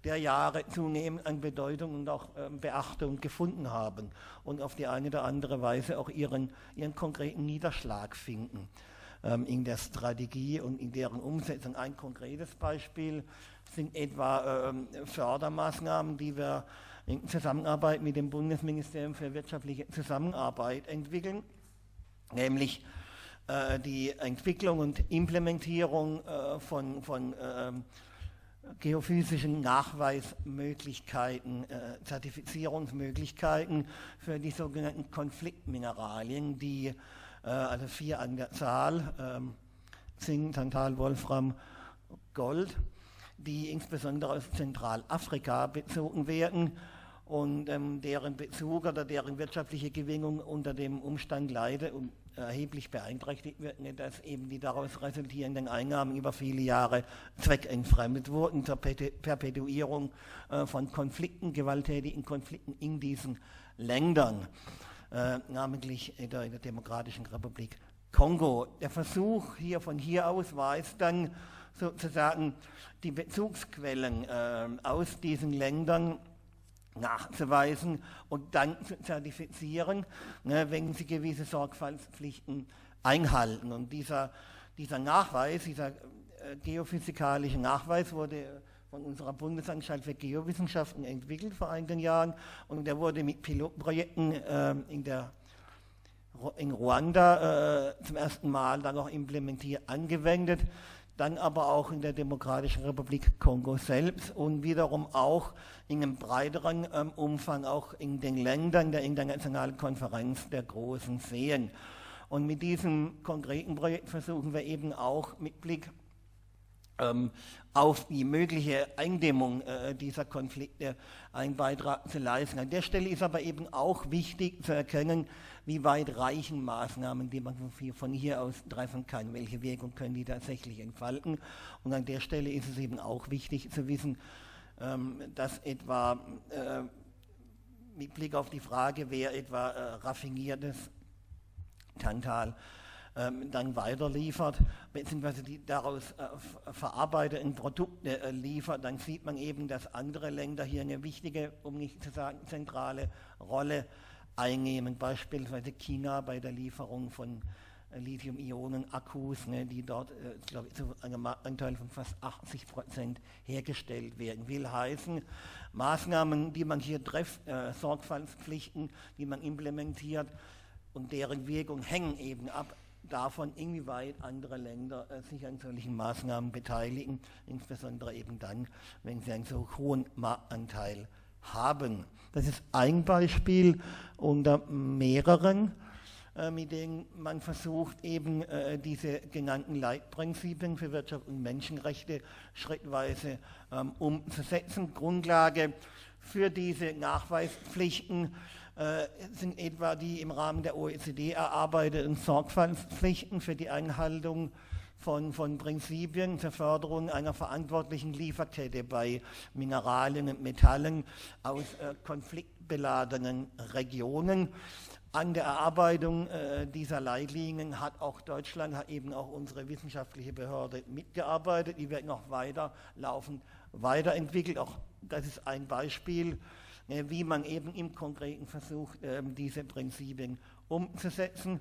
der Jahre zunehmend an Bedeutung und auch äh, Beachtung gefunden haben und auf die eine oder andere Weise auch ihren, ihren konkreten Niederschlag finden ähm, in der Strategie und in deren Umsetzung. Ein konkretes Beispiel sind etwa ähm, Fördermaßnahmen, die wir in Zusammenarbeit mit dem Bundesministerium für wirtschaftliche Zusammenarbeit entwickeln, nämlich äh, die Entwicklung und Implementierung äh, von, von äh, geophysischen Nachweismöglichkeiten, äh, Zertifizierungsmöglichkeiten für die sogenannten Konfliktmineralien, die also vier an der Zahl, ähm, Zink, Tantal, Wolfram, Gold, die insbesondere aus Zentralafrika bezogen werden und ähm, deren Bezug oder deren wirtschaftliche Gewinnung unter dem Umstand leidet und erheblich beeinträchtigt wird, nicht, dass eben die daraus resultierenden Einnahmen über viele Jahre zweckentfremdet wurden zur Perpetuierung äh, von Konflikten, gewalttätigen Konflikten in diesen Ländern. äh, namentlich in der, in der, Demokratischen Republik Kongo. Der Versuch hier von hier aus war es dann sozusagen die Bezugsquellen äh, aus diesen Ländern nachzuweisen und dann zu zertifizieren, ne, wenn sie gewisse Sorgfaltspflichten einhalten. Und dieser, dieser Nachweis, dieser äh, geophysikalische Nachweis wurde von unserer Bundesanstalt für Geowissenschaften entwickelt vor einigen Jahren und der wurde mit Pilotprojekten äh, in, der, in Ruanda äh, zum ersten Mal dann auch implementiert, angewendet, dann aber auch in der Demokratischen Republik Kongo selbst und wiederum auch in einem breiteren ähm, Umfang auch in den Ländern der Internationalen Konferenz der großen Seen. Und mit diesem konkreten Projekt versuchen wir eben auch mit Blick ähm, auf die mögliche Eindämmung äh, dieser Konflikte einen Beitrag zu leisten. An der Stelle ist aber eben auch wichtig zu erkennen, wie weit reichen Maßnahmen, die man von hier, aus treffen kann, welche Wirkung können die tatsächlich entfalten. Und an der Stelle ist es eben auch wichtig zu wissen, ähm, dass etwa äh, mit Blick auf die Frage, wer etwa äh, raffiniertes Tantal ähm, dann weiterliefert, beziehungsweise die daraus äh, verarbeiteten Produkte liefert, dann sieht man eben, dass andere Länder hier eine wichtige, um nicht zu sagen zentrale Rolle einnehmen, beispielsweise China bei der Lieferung von äh, Lithium-Ionen-Akkus, ne, die dort, äh, glaube ich, zu einem Anteil von fast 80 Prozent hergestellt werden. Will heißen, Maßnahmen, die man hier trifft, äh, Sorgfaltspflichten, die man implementiert und deren Wirkung hängen eben ab davon, inwieweit andere Länder äh, sich an solchen Maßnahmen beteiligen, insbesondere eben dann, wenn sie einen so hohen Marktanteil haben. Das ist ein Beispiel unter mehreren, äh, mit denen man versucht, eben äh, diese genannten Leitprinzipien für Wirtschaft und Menschenrechte schrittweise ähm, umzusetzen. Grundlage für diese Nachweispflichten äh, sind etwa die im Rahmen der OECD erarbeiteten Sorgfaltspflichten für die Einhaltung von, von Prinzipien zur Förderung einer verantwortlichen Lieferkette bei Mineralien und Metallen aus äh, konfliktbeladenen Regionen. An der Erarbeitung äh, dieser Leitlinien hat auch Deutschland, hat eben auch unsere wissenschaftliche Behörde mitgearbeitet. Die wird noch weiter laufend weiterentwickelt. Auch das ist ein Beispiel äh, wie man eben im Konkreten versucht, ähm, diese Prinzipien umzusetzen.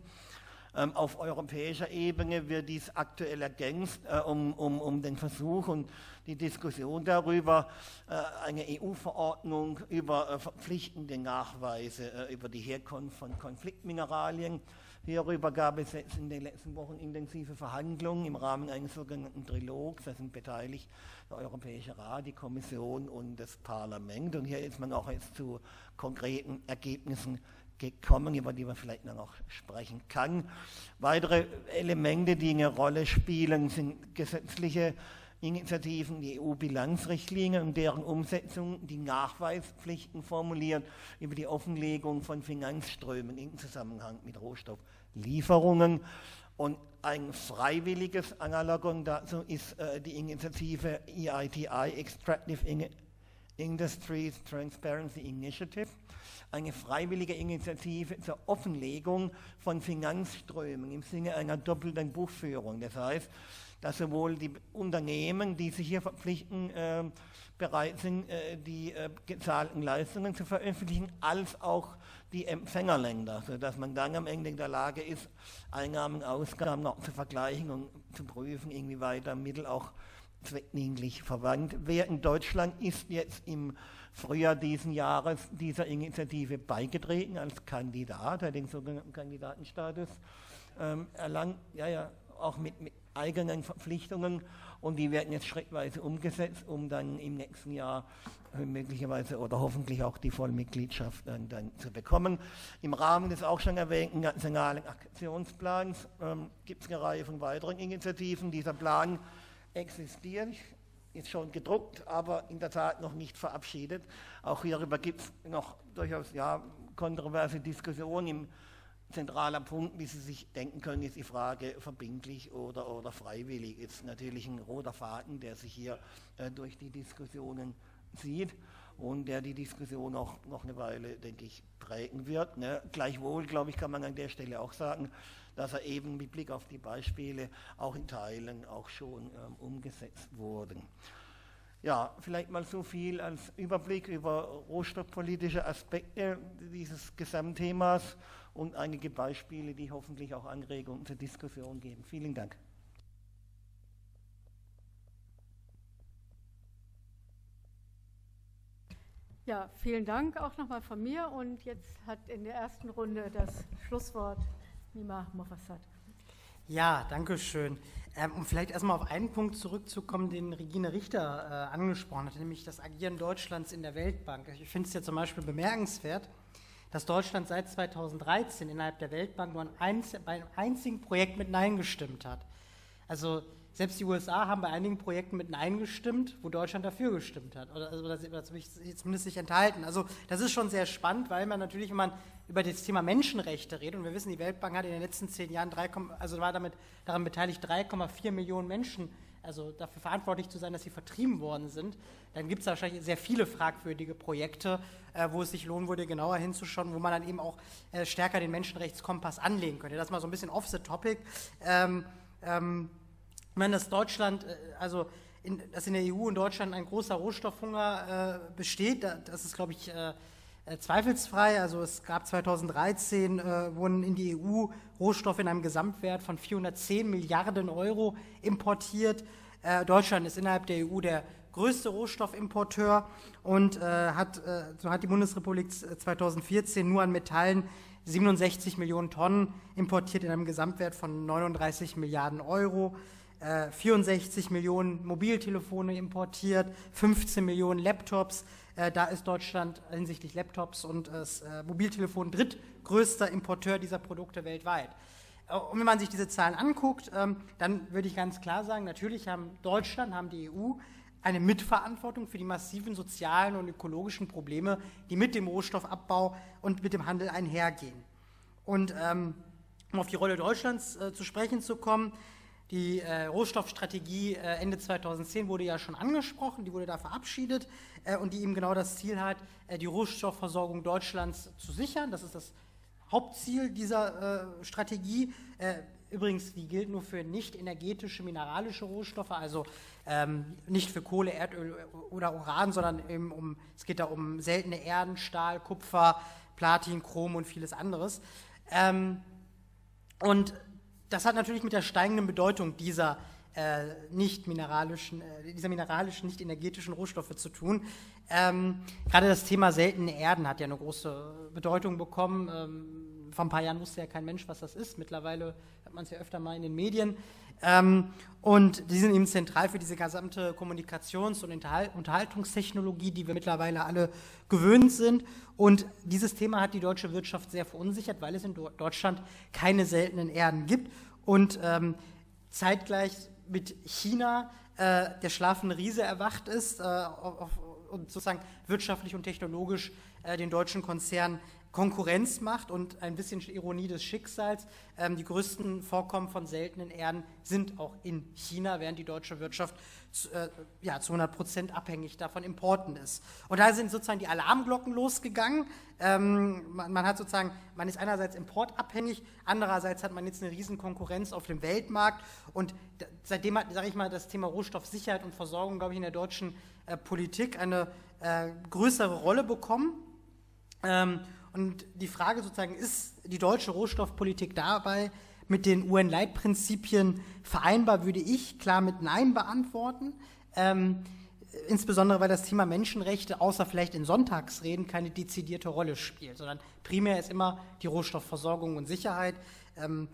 Ähm, auf europäischer Ebene wird dies aktuell ergänzt äh, um, um, um den Versuch und die Diskussion darüber, äh, eine EU-Verordnung über verpflichtende Nachweise über die Herkunft von Konfliktmineralien Hierüber gab es jetzt in den letzten Wochen intensive Verhandlungen im Rahmen eines sogenannten Trilogs. Da sind beteiligt der Europäische Rat, die Kommission und das Parlament. Und hier ist man auch jetzt zu konkreten Ergebnissen gekommen, über die man vielleicht noch sprechen kann. Weitere Elemente, die eine Rolle spielen, sind gesetzliche Initiativen, die EU-Bilanzrichtlinie und deren Umsetzung, die Nachweispflichten formulieren über die Offenlegung von Finanzströmen im Zusammenhang mit Rohstofflieferungen. Und ein freiwilliges Analogon dazu ist äh, die Initiative EITI, Extractive In Industries Transparency Initiative, eine freiwillige Initiative zur Offenlegung von Finanzströmen im Sinne einer doppelten Buchführung. Das heißt, dass sowohl die Unternehmen, die sich hier verpflichten, äh, bereit sind, äh, die äh, gezahlten Leistungen zu veröffentlichen, als auch die Empfängerländer, sodass man dann am Ende in der Lage ist, Einnahmen Ausgaben noch zu vergleichen und zu prüfen, inwieweit da Mittel auch zweckdienlich verwandt werden. Deutschland ist jetzt im Frühjahr diesen Jahres dieser Initiative beigetreten als Kandidat, hat den sogenannten Kandidatenstatus ähm, erlangt, ja, ja, auch mit, mit eigenen Verpflichtungen und die werden jetzt schrittweise umgesetzt, um dann im nächsten Jahr äh, möglicherweise oder hoffentlich auch die Vollmitgliedschaft dann, dann zu bekommen. Im Rahmen des auch schon erwähnten nationalen Aktionsplans ähm, gibt es eine Reihe von weiteren Initiativen. Dieser Plan existiert, ist schon gedruckt, aber in der Tat noch nicht verabschiedet. Auch hierüber gibt es noch durchaus ja, kontroverse Diskussionen im zentraler Punkt, wie Sie sich denken können, ist die Frage verbindlich oder, oder freiwillig. Ist natürlich ein roter Faden, der sich hier äh, durch die Diskussionen zieht. und der die Diskussion auch noch eine Weile, denke ich, prägen wird. Ne? Gleichwohl, glaube ich, kann man an der Stelle auch sagen, dass er eben mit Blick auf die Beispiele auch in Teilen auch schon ähm, umgesetzt wurden. Ja, vielleicht mal so viel als Überblick über rohstoffpolitische Aspekte dieses Gesamtthemas und einige Beispiele, die hoffentlich auch Anregungen zur Diskussion geben. Vielen Dank. Ja, vielen Dank auch nochmal von mir. Und jetzt hat in der ersten Runde das Schlusswort Nima Mofassad. Ja, danke schön. Ähm, um vielleicht erstmal auf einen Punkt zurückzukommen, den Regine Richter äh, angesprochen hat, nämlich das Agieren Deutschlands in der Weltbank. Ich finde es ja zum Beispiel bemerkenswert, dass Deutschland seit 2013 innerhalb der Weltbank nur ein bei einem einzigen Projekt mit Nein gestimmt hat. Also selbst die USA haben bei einigen Projekten mit Nein gestimmt, wo Deutschland dafür gestimmt hat. Oder, also, oder zumindest sich enthalten. Also das ist schon sehr spannend, weil man natürlich, wenn man über das Thema Menschenrechte redet, und wir wissen, die Weltbank hat in den letzten zehn Jahren 3, also war damit daran beteiligt, 3,4 Millionen Menschen also dafür verantwortlich zu sein, dass sie vertrieben worden sind, dann gibt es wahrscheinlich sehr viele fragwürdige Projekte, äh, wo es sich lohnen würde, genauer hinzuschauen, wo man dann eben auch äh, stärker den Menschenrechtskompass anlegen könnte. Das mal so ein bisschen off the topic. Ähm, ähm, ich meine, dass Deutschland, äh, also in, dass in der EU und Deutschland ein großer Rohstoffhunger äh, besteht, das ist, glaube ich, äh, äh, zweifelsfrei. Also es gab 2013, äh, wurden in die EU Rohstoffe in einem Gesamtwert von 410 Milliarden Euro importiert. Äh, Deutschland ist innerhalb der EU der größte Rohstoffimporteur und hat, so hat die Bundesrepublik 2014 nur an Metallen 67 Millionen Tonnen importiert in einem Gesamtwert von 39 Milliarden Euro. 64 Millionen Mobiltelefone importiert, 15 Millionen Laptops. Äh, da ist Deutschland hinsichtlich Laptops und äh, Mobiltelefon drittgrößter Importeur dieser Produkte weltweit. Äh, und wenn man sich diese Zahlen anguckt, ähm, dann würde ich ganz klar sagen, natürlich haben Deutschland, haben die EU eine Mitverantwortung für die massiven sozialen und ökologischen Probleme, die mit dem Rohstoffabbau und mit dem Handel einhergehen. Und ähm, um auf die Rolle Deutschlands äh, zu sprechen zu kommen, die äh, Rohstoffstrategie äh, Ende 2010 wurde ja schon angesprochen, die wurde da verabschiedet äh, und die eben genau das Ziel hat, äh, die Rohstoffversorgung Deutschlands zu sichern. Das ist das Hauptziel dieser äh, Strategie. Äh, übrigens, die gilt nur für nicht energetische mineralische Rohstoffe, also ähm, nicht für Kohle, Erdöl oder Uran, sondern eben um, es geht da um seltene Erden, Stahl, Kupfer, Platin, Chrom und vieles anderes. Ähm, und das hat natürlich mit der steigenden Bedeutung dieser äh, nicht mineralischen, äh, dieser mineralischen, nicht energetischen Rohstoffe zu tun. Ähm, gerade das Thema seltene Erden hat ja eine große Bedeutung bekommen. Ähm, vor ein paar Jahren wusste ja kein Mensch, was das ist. Mittlerweile hat man es ja öfter mal in den Medien. Ähm, und die sind eben zentral für diese gesamte Kommunikations- und Unterhaltungstechnologie, die wir mittlerweile alle gewöhnt sind. Und dieses Thema hat die deutsche Wirtschaft sehr verunsichert, weil es in Deutschland keine seltenen Erden gibt. Und ähm, zeitgleich mit China äh, der schlafende Riese erwacht ist äh, auf, und sozusagen wirtschaftlich und technologisch äh, den deutschen Konzern Konkurrenz macht und ein bisschen Ironie des Schicksals. Ähm, die größten Vorkommen von seltenen Erden sind auch in China, während die deutsche Wirtschaft zu, äh, ja, zu 100 Prozent abhängig davon Importen ist. Und da sind sozusagen die Alarmglocken losgegangen. Ähm, man, man, hat sozusagen, man ist einerseits importabhängig, andererseits hat man jetzt eine riesen Konkurrenz auf dem Weltmarkt. Und seitdem hat, sage ich mal, das Thema Rohstoffsicherheit und Versorgung, glaube ich, in der deutschen äh, Politik eine äh, größere Rolle bekommen. Ähm, und die Frage sozusagen, ist die deutsche Rohstoffpolitik dabei mit den UN-Leitprinzipien vereinbar, würde ich klar mit Nein beantworten. Ähm, insbesondere weil das Thema Menschenrechte außer vielleicht in Sonntagsreden keine dezidierte Rolle spielt, sondern primär ist immer die Rohstoffversorgung und Sicherheit. Ähm,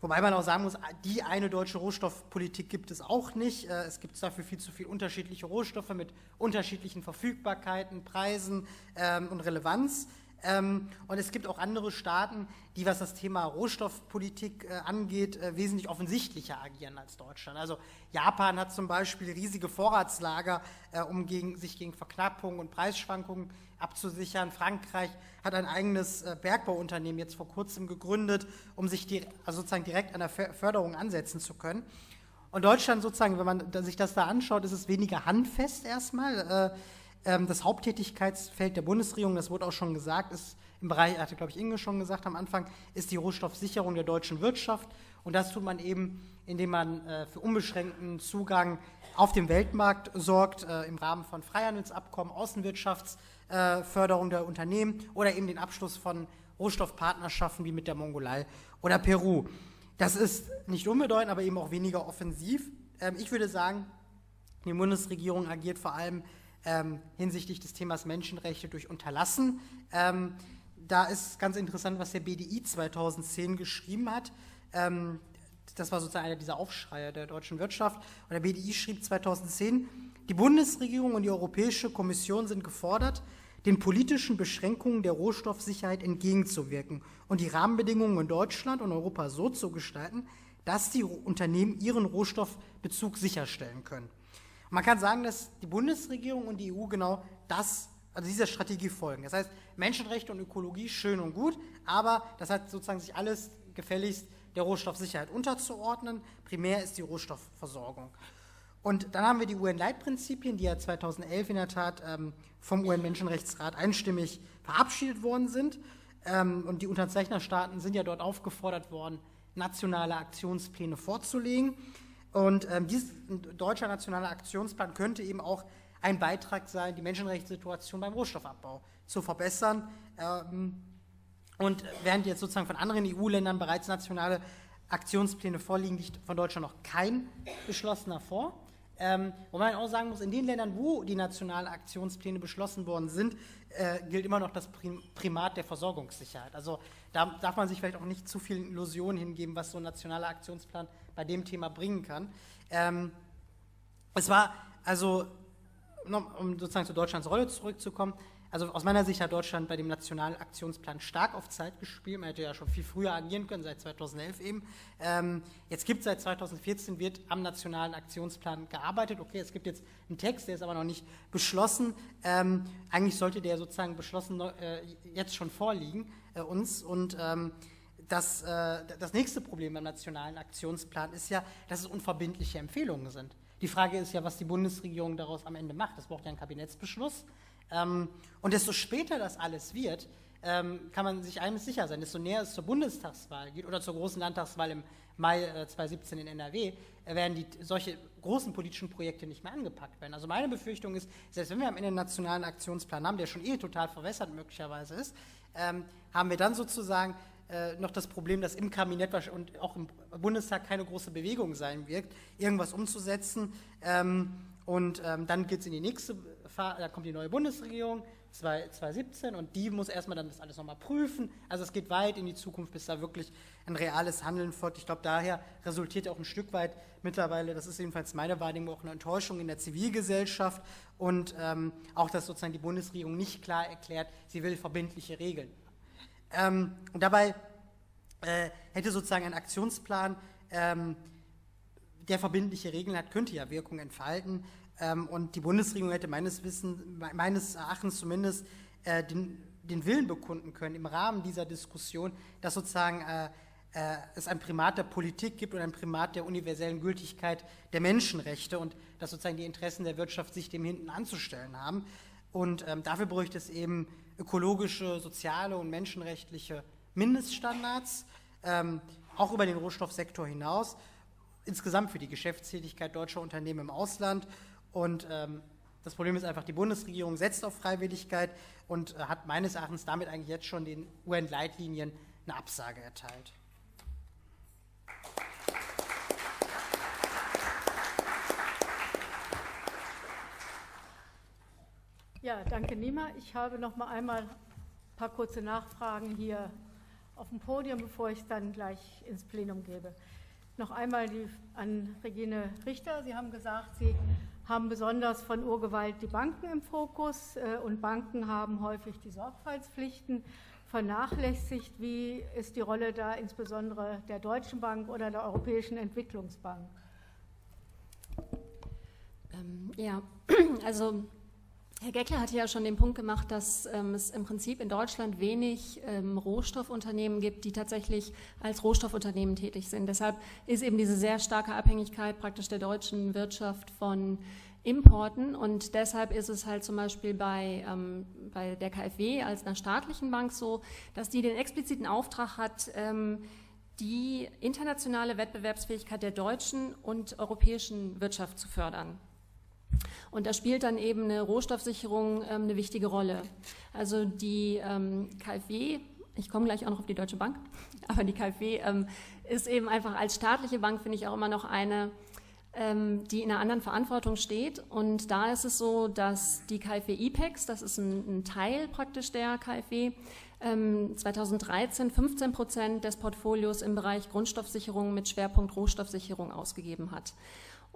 wobei man auch sagen muss, die eine deutsche Rohstoffpolitik gibt es auch nicht. Äh, es gibt dafür viel zu viele unterschiedliche Rohstoffe mit unterschiedlichen Verfügbarkeiten, Preisen ähm, und Relevanz. Ähm, und es gibt auch andere Staaten, die, was das Thema Rohstoffpolitik äh, angeht, äh, wesentlich offensichtlicher agieren als Deutschland. Also Japan hat zum Beispiel riesige Vorratslager, äh, um gegen, sich gegen Verknappung und Preisschwankungen abzusichern. Frankreich hat ein eigenes äh, Bergbauunternehmen jetzt vor kurzem gegründet, um sich die, also sozusagen direkt an der Förderung ansetzen zu können. Und Deutschland sozusagen, wenn man sich das da anschaut, ist es weniger handfest erstmal. Äh, ähm, das Haupttätigkeitsfeld der Bundesregierung, das wurde auch schon gesagt, ist im Bereich, hatte glaube ich Inge schon gesagt am Anfang, ist die Rohstoffsicherung der deutschen Wirtschaft. Und das tut man eben, indem man äh, für unbeschränkten Zugang auf dem Weltmarkt sorgt, äh, im Rahmen von Freihandelsabkommen, Außenwirtschaftsförderung äh, der Unternehmen oder eben den Abschluss von Rohstoffpartnerschaften wie mit der Mongolei oder Peru. Das ist nicht unbedeutend, aber eben auch weniger offensiv. Ähm, ich würde sagen, die Bundesregierung agiert vor allem ähm, hinsichtlich des Themas Menschenrechte durch Unterlassen. Ähm, da ist ganz interessant, was der BDI 2010 geschrieben hat. Ähm, das war sozusagen einer dieser Aufschreie der deutschen Wirtschaft. Und der BDI schrieb 2010, die Bundesregierung und die Europäische Kommission sind gefordert, den politischen Beschränkungen der Rohstoffsicherheit entgegenzuwirken und die Rahmenbedingungen in Deutschland und Europa so zu gestalten, dass die Unternehmen ihren Rohstoffbezug sicherstellen können. Man kann sagen, dass die Bundesregierung und die EU genau das, also dieser Strategie folgen. Das heißt, Menschenrechte und Ökologie schön und gut, aber das hat sozusagen sich alles gefälligst der Rohstoffsicherheit unterzuordnen. Primär ist die Rohstoffversorgung. Und dann haben wir die UN-Leitprinzipien, die ja 2011 in der Tat ähm, vom UN-Menschenrechtsrat einstimmig verabschiedet worden sind. Ähm, und die Unterzeichnerstaaten sind ja dort aufgefordert worden, nationale Aktionspläne vorzulegen. Und ähm, dieses deutscher nationaler Aktionsplan könnte eben auch ein Beitrag sein, die Menschenrechtssituation beim Rohstoffabbau zu verbessern. Ähm, und während jetzt sozusagen von anderen EU-Ländern bereits nationale Aktionspläne vorliegen, liegt von Deutschland noch kein beschlossener vor. Ähm, wo man auch sagen muss, in den Ländern, wo die nationalen Aktionspläne beschlossen worden sind, äh, gilt immer noch das Primat der Versorgungssicherheit. Also da darf man sich vielleicht auch nicht zu vielen Illusionen hingeben, was so ein nationaler Aktionsplan bei dem Thema bringen kann. Ähm, es war also, um sozusagen zu Deutschlands Rolle zurückzukommen, also aus meiner Sicht hat Deutschland bei dem Nationalen Aktionsplan stark auf Zeit gespielt. Man hätte ja schon viel früher agieren können, seit 2011 eben. Ähm, jetzt gibt es seit 2014, wird am Nationalen Aktionsplan gearbeitet. Okay, es gibt jetzt einen Text, der ist aber noch nicht beschlossen. Ähm, eigentlich sollte der sozusagen beschlossen äh, jetzt schon vorliegen äh, uns. Und ähm, das, äh, das nächste Problem beim Nationalen Aktionsplan ist ja, dass es unverbindliche Empfehlungen sind. Die Frage ist ja, was die Bundesregierung daraus am Ende macht. Das braucht ja einen Kabinettsbeschluss. Ähm, und desto später das alles wird, ähm, kann man sich eines sicher sein, desto näher es zur Bundestagswahl geht oder zur großen Landtagswahl im Mai äh, 2017 in NRW, äh, werden die, solche großen politischen Projekte nicht mehr angepackt werden. Also meine Befürchtung ist, selbst wenn wir am Ende einen nationalen Aktionsplan haben, der schon eh total verwässert möglicherweise ist, ähm, haben wir dann sozusagen äh, noch das Problem, dass im Kabinett und auch im Bundestag keine große Bewegung sein wird, irgendwas umzusetzen. Ähm, und ähm, dann geht es in die nächste da kommt die neue Bundesregierung 2017 und die muss erstmal dann das alles nochmal prüfen. Also es geht weit in die Zukunft, bis da wirklich ein reales Handeln folgt. Ich glaube, daher resultiert auch ein Stück weit mittlerweile, das ist jedenfalls meine Wahrnehmung, auch eine Enttäuschung in der Zivilgesellschaft und ähm, auch, dass sozusagen die Bundesregierung nicht klar erklärt, sie will verbindliche Regeln. Ähm, und dabei äh, hätte sozusagen ein Aktionsplan, ähm, der verbindliche Regeln hat, könnte ja Wirkung entfalten. Ähm, und die Bundesregierung hätte meines, Wissens, meines Erachtens zumindest äh, den, den, Willen bekunden können, im Rahmen dieser Diskussion, dass sozusagen äh, äh, es ein Primat der Politik gibt und ein Primat der universellen Gültigkeit der Menschenrechte und dass sozusagen die Interessen der Wirtschaft sich dem hinten anzustellen haben. Und ähm, dafür bräuchte es eben ökologische, soziale und menschenrechtliche Mindeststandards, ähm, auch über den Rohstoffsektor hinaus, insgesamt für die Geschäftstätigkeit deutscher Unternehmen im Ausland und ähm, das Problem ist einfach, die Bundesregierung setzt auf Freiwilligkeit und äh, hat meines Erachtens damit eigentlich jetzt schon den UN-Leitlinien eine Absage erteilt. Ja, danke Nima. Ich habe noch mal einmal ein paar kurze Nachfragen hier auf dem Podium, bevor ich es dann gleich ins Plenum gebe. Noch einmal die, an Regine Richter. Sie haben gesagt, Sie haben besonders von Urgewalt die Banken im Fokus äh, und Banken haben häufig die Sorgfaltspflichten vernachlässigt. Wie ist die Rolle da insbesondere der Deutschen Bank oder der Europäischen Entwicklungsbank? Ähm, ja, also Herr Geckler hatte ja schon den Punkt gemacht, dass ähm, es im Prinzip in Deutschland wenig ähm, Rohstoffunternehmen gibt, die tatsächlich als Rohstoffunternehmen tätig sind. Deshalb ist eben diese sehr starke Abhängigkeit praktisch der deutschen Wirtschaft von Importen und deshalb ist es halt zum Beispiel bei, ähm, bei der KfW als einer staatlichen Bank so, dass die den expliziten Auftrag hat, ähm, die internationale Wettbewerbsfähigkeit der deutschen und europäischen Wirtschaft zu fördern. Und da spielt dann eben eine Rohstoffsicherung ähm, eine wichtige Rolle. Also die ähm, KfW, ich komme gleich auch noch auf die Deutsche Bank, aber die KfW ähm, ist eben einfach als staatliche Bank, finde ich, auch immer noch eine, ähm, die in einer anderen Verantwortung steht. Und da ist es so, dass die KfW IPEX, das ist ein, ein Teil praktisch der KfW, 2013 15 Prozent des Portfolios im Bereich Grundstoffsicherung mit Schwerpunkt Rohstoffsicherung ausgegeben hat.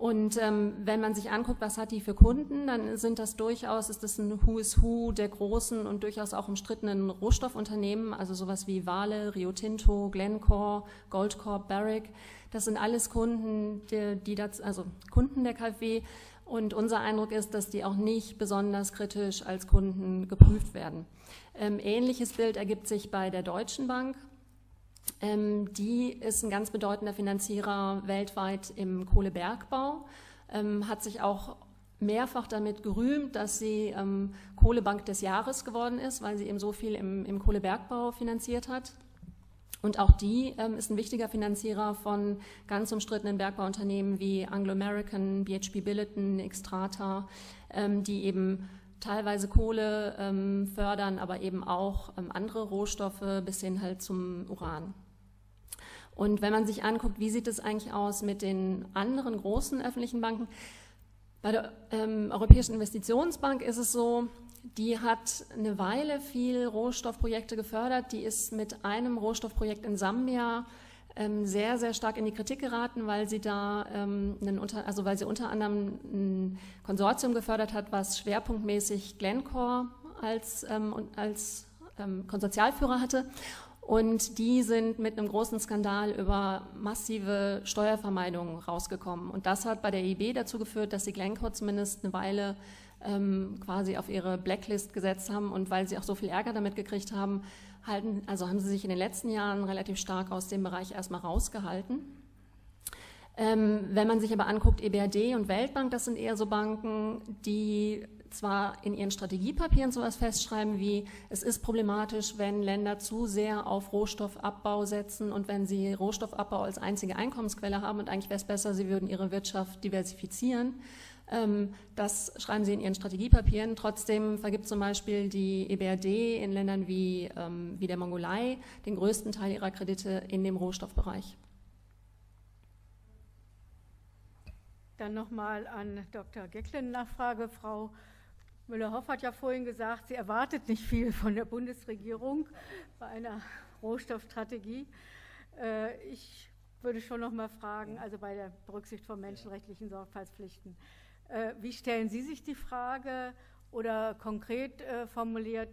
Und ähm, wenn man sich anguckt, was hat die für Kunden, dann sind das durchaus, ist das ein Who is Who der großen und durchaus auch umstrittenen Rohstoffunternehmen, also sowas wie Vale, Rio Tinto, Glencore, Goldcorp, Barrick. Das sind alles Kunden, die, die das, also Kunden der KfW. Und unser Eindruck ist, dass die auch nicht besonders kritisch als Kunden geprüft werden. Ähm, ähnliches Bild ergibt sich bei der Deutschen Bank. Ähm, die ist ein ganz bedeutender Finanzierer weltweit im Kohlebergbau, ähm, hat sich auch mehrfach damit gerühmt, dass sie ähm, Kohlebank des Jahres geworden ist, weil sie eben so viel im, im Kohlebergbau finanziert hat. Und auch die ähm, ist ein wichtiger Finanzierer von ganz umstrittenen Bergbauunternehmen wie Anglo American, BHP Billiton, Xstrata, ähm, die eben teilweise Kohle ähm, fördern, aber eben auch andere Rohstoffe bis hin halt zum Uran. Und wenn man sich anguckt, wie sieht es eigentlich aus mit den anderen großen öffentlichen Banken, bei der ähm, Europäischen Investitionsbank ist es so, die hat eine Weile viel Rohstoffprojekte gefördert. Die ist mit einem Rohstoffprojekt in Sambia ähm, sehr, sehr stark in die Kritik geraten, weil sie da ähm, unter, also weil sie unter anderem ein Konsortium gefördert hat, was schwerpunktmäßig Glencore als, ähm, als ähm, Konsortialführer hatte. Und die sind mit einem großen Skandal über massive Steuervermeidung rausgekommen. Und das hat bei der EIB dazu geführt, dass sie Glencore zumindest eine Weile ähm, quasi auf ihre Blacklist gesetzt haben. Und weil sie auch so viel Ärger damit gekriegt haben, halten, also haben sie sich in den letzten Jahren relativ stark aus dem Bereich erstmal rausgehalten. Ähm, wenn man sich aber anguckt, EBRD und Weltbank, das sind eher so Banken, die zwar in ihren Strategiepapieren sowas festschreiben wie, es ist problematisch, wenn Länder zu sehr auf Rohstoffabbau setzen und wenn sie Rohstoffabbau als einzige Einkommensquelle haben und eigentlich wäre es besser, sie würden ihre Wirtschaft diversifizieren. Ähm, das schreiben sie in ihren Strategiepapieren. Trotzdem vergibt zum Beispiel die EBRD in Ländern wie, ähm, wie der Mongolei den größten Teil ihrer Kredite in dem Rohstoffbereich. Dann nochmal an Dr. Gecklin Nachfrage. Frau Müller-Hoff hat ja vorhin gesagt, sie erwartet nicht viel von der Bundesregierung bei einer Rohstoffstrategie. Äh, ich würde schon noch mal fragen, also bei der Berücksichtigung von menschenrechtlichen Sorgfaltspflichten. Äh, wie stellen Sie sich die Frage oder konkret äh, formuliert,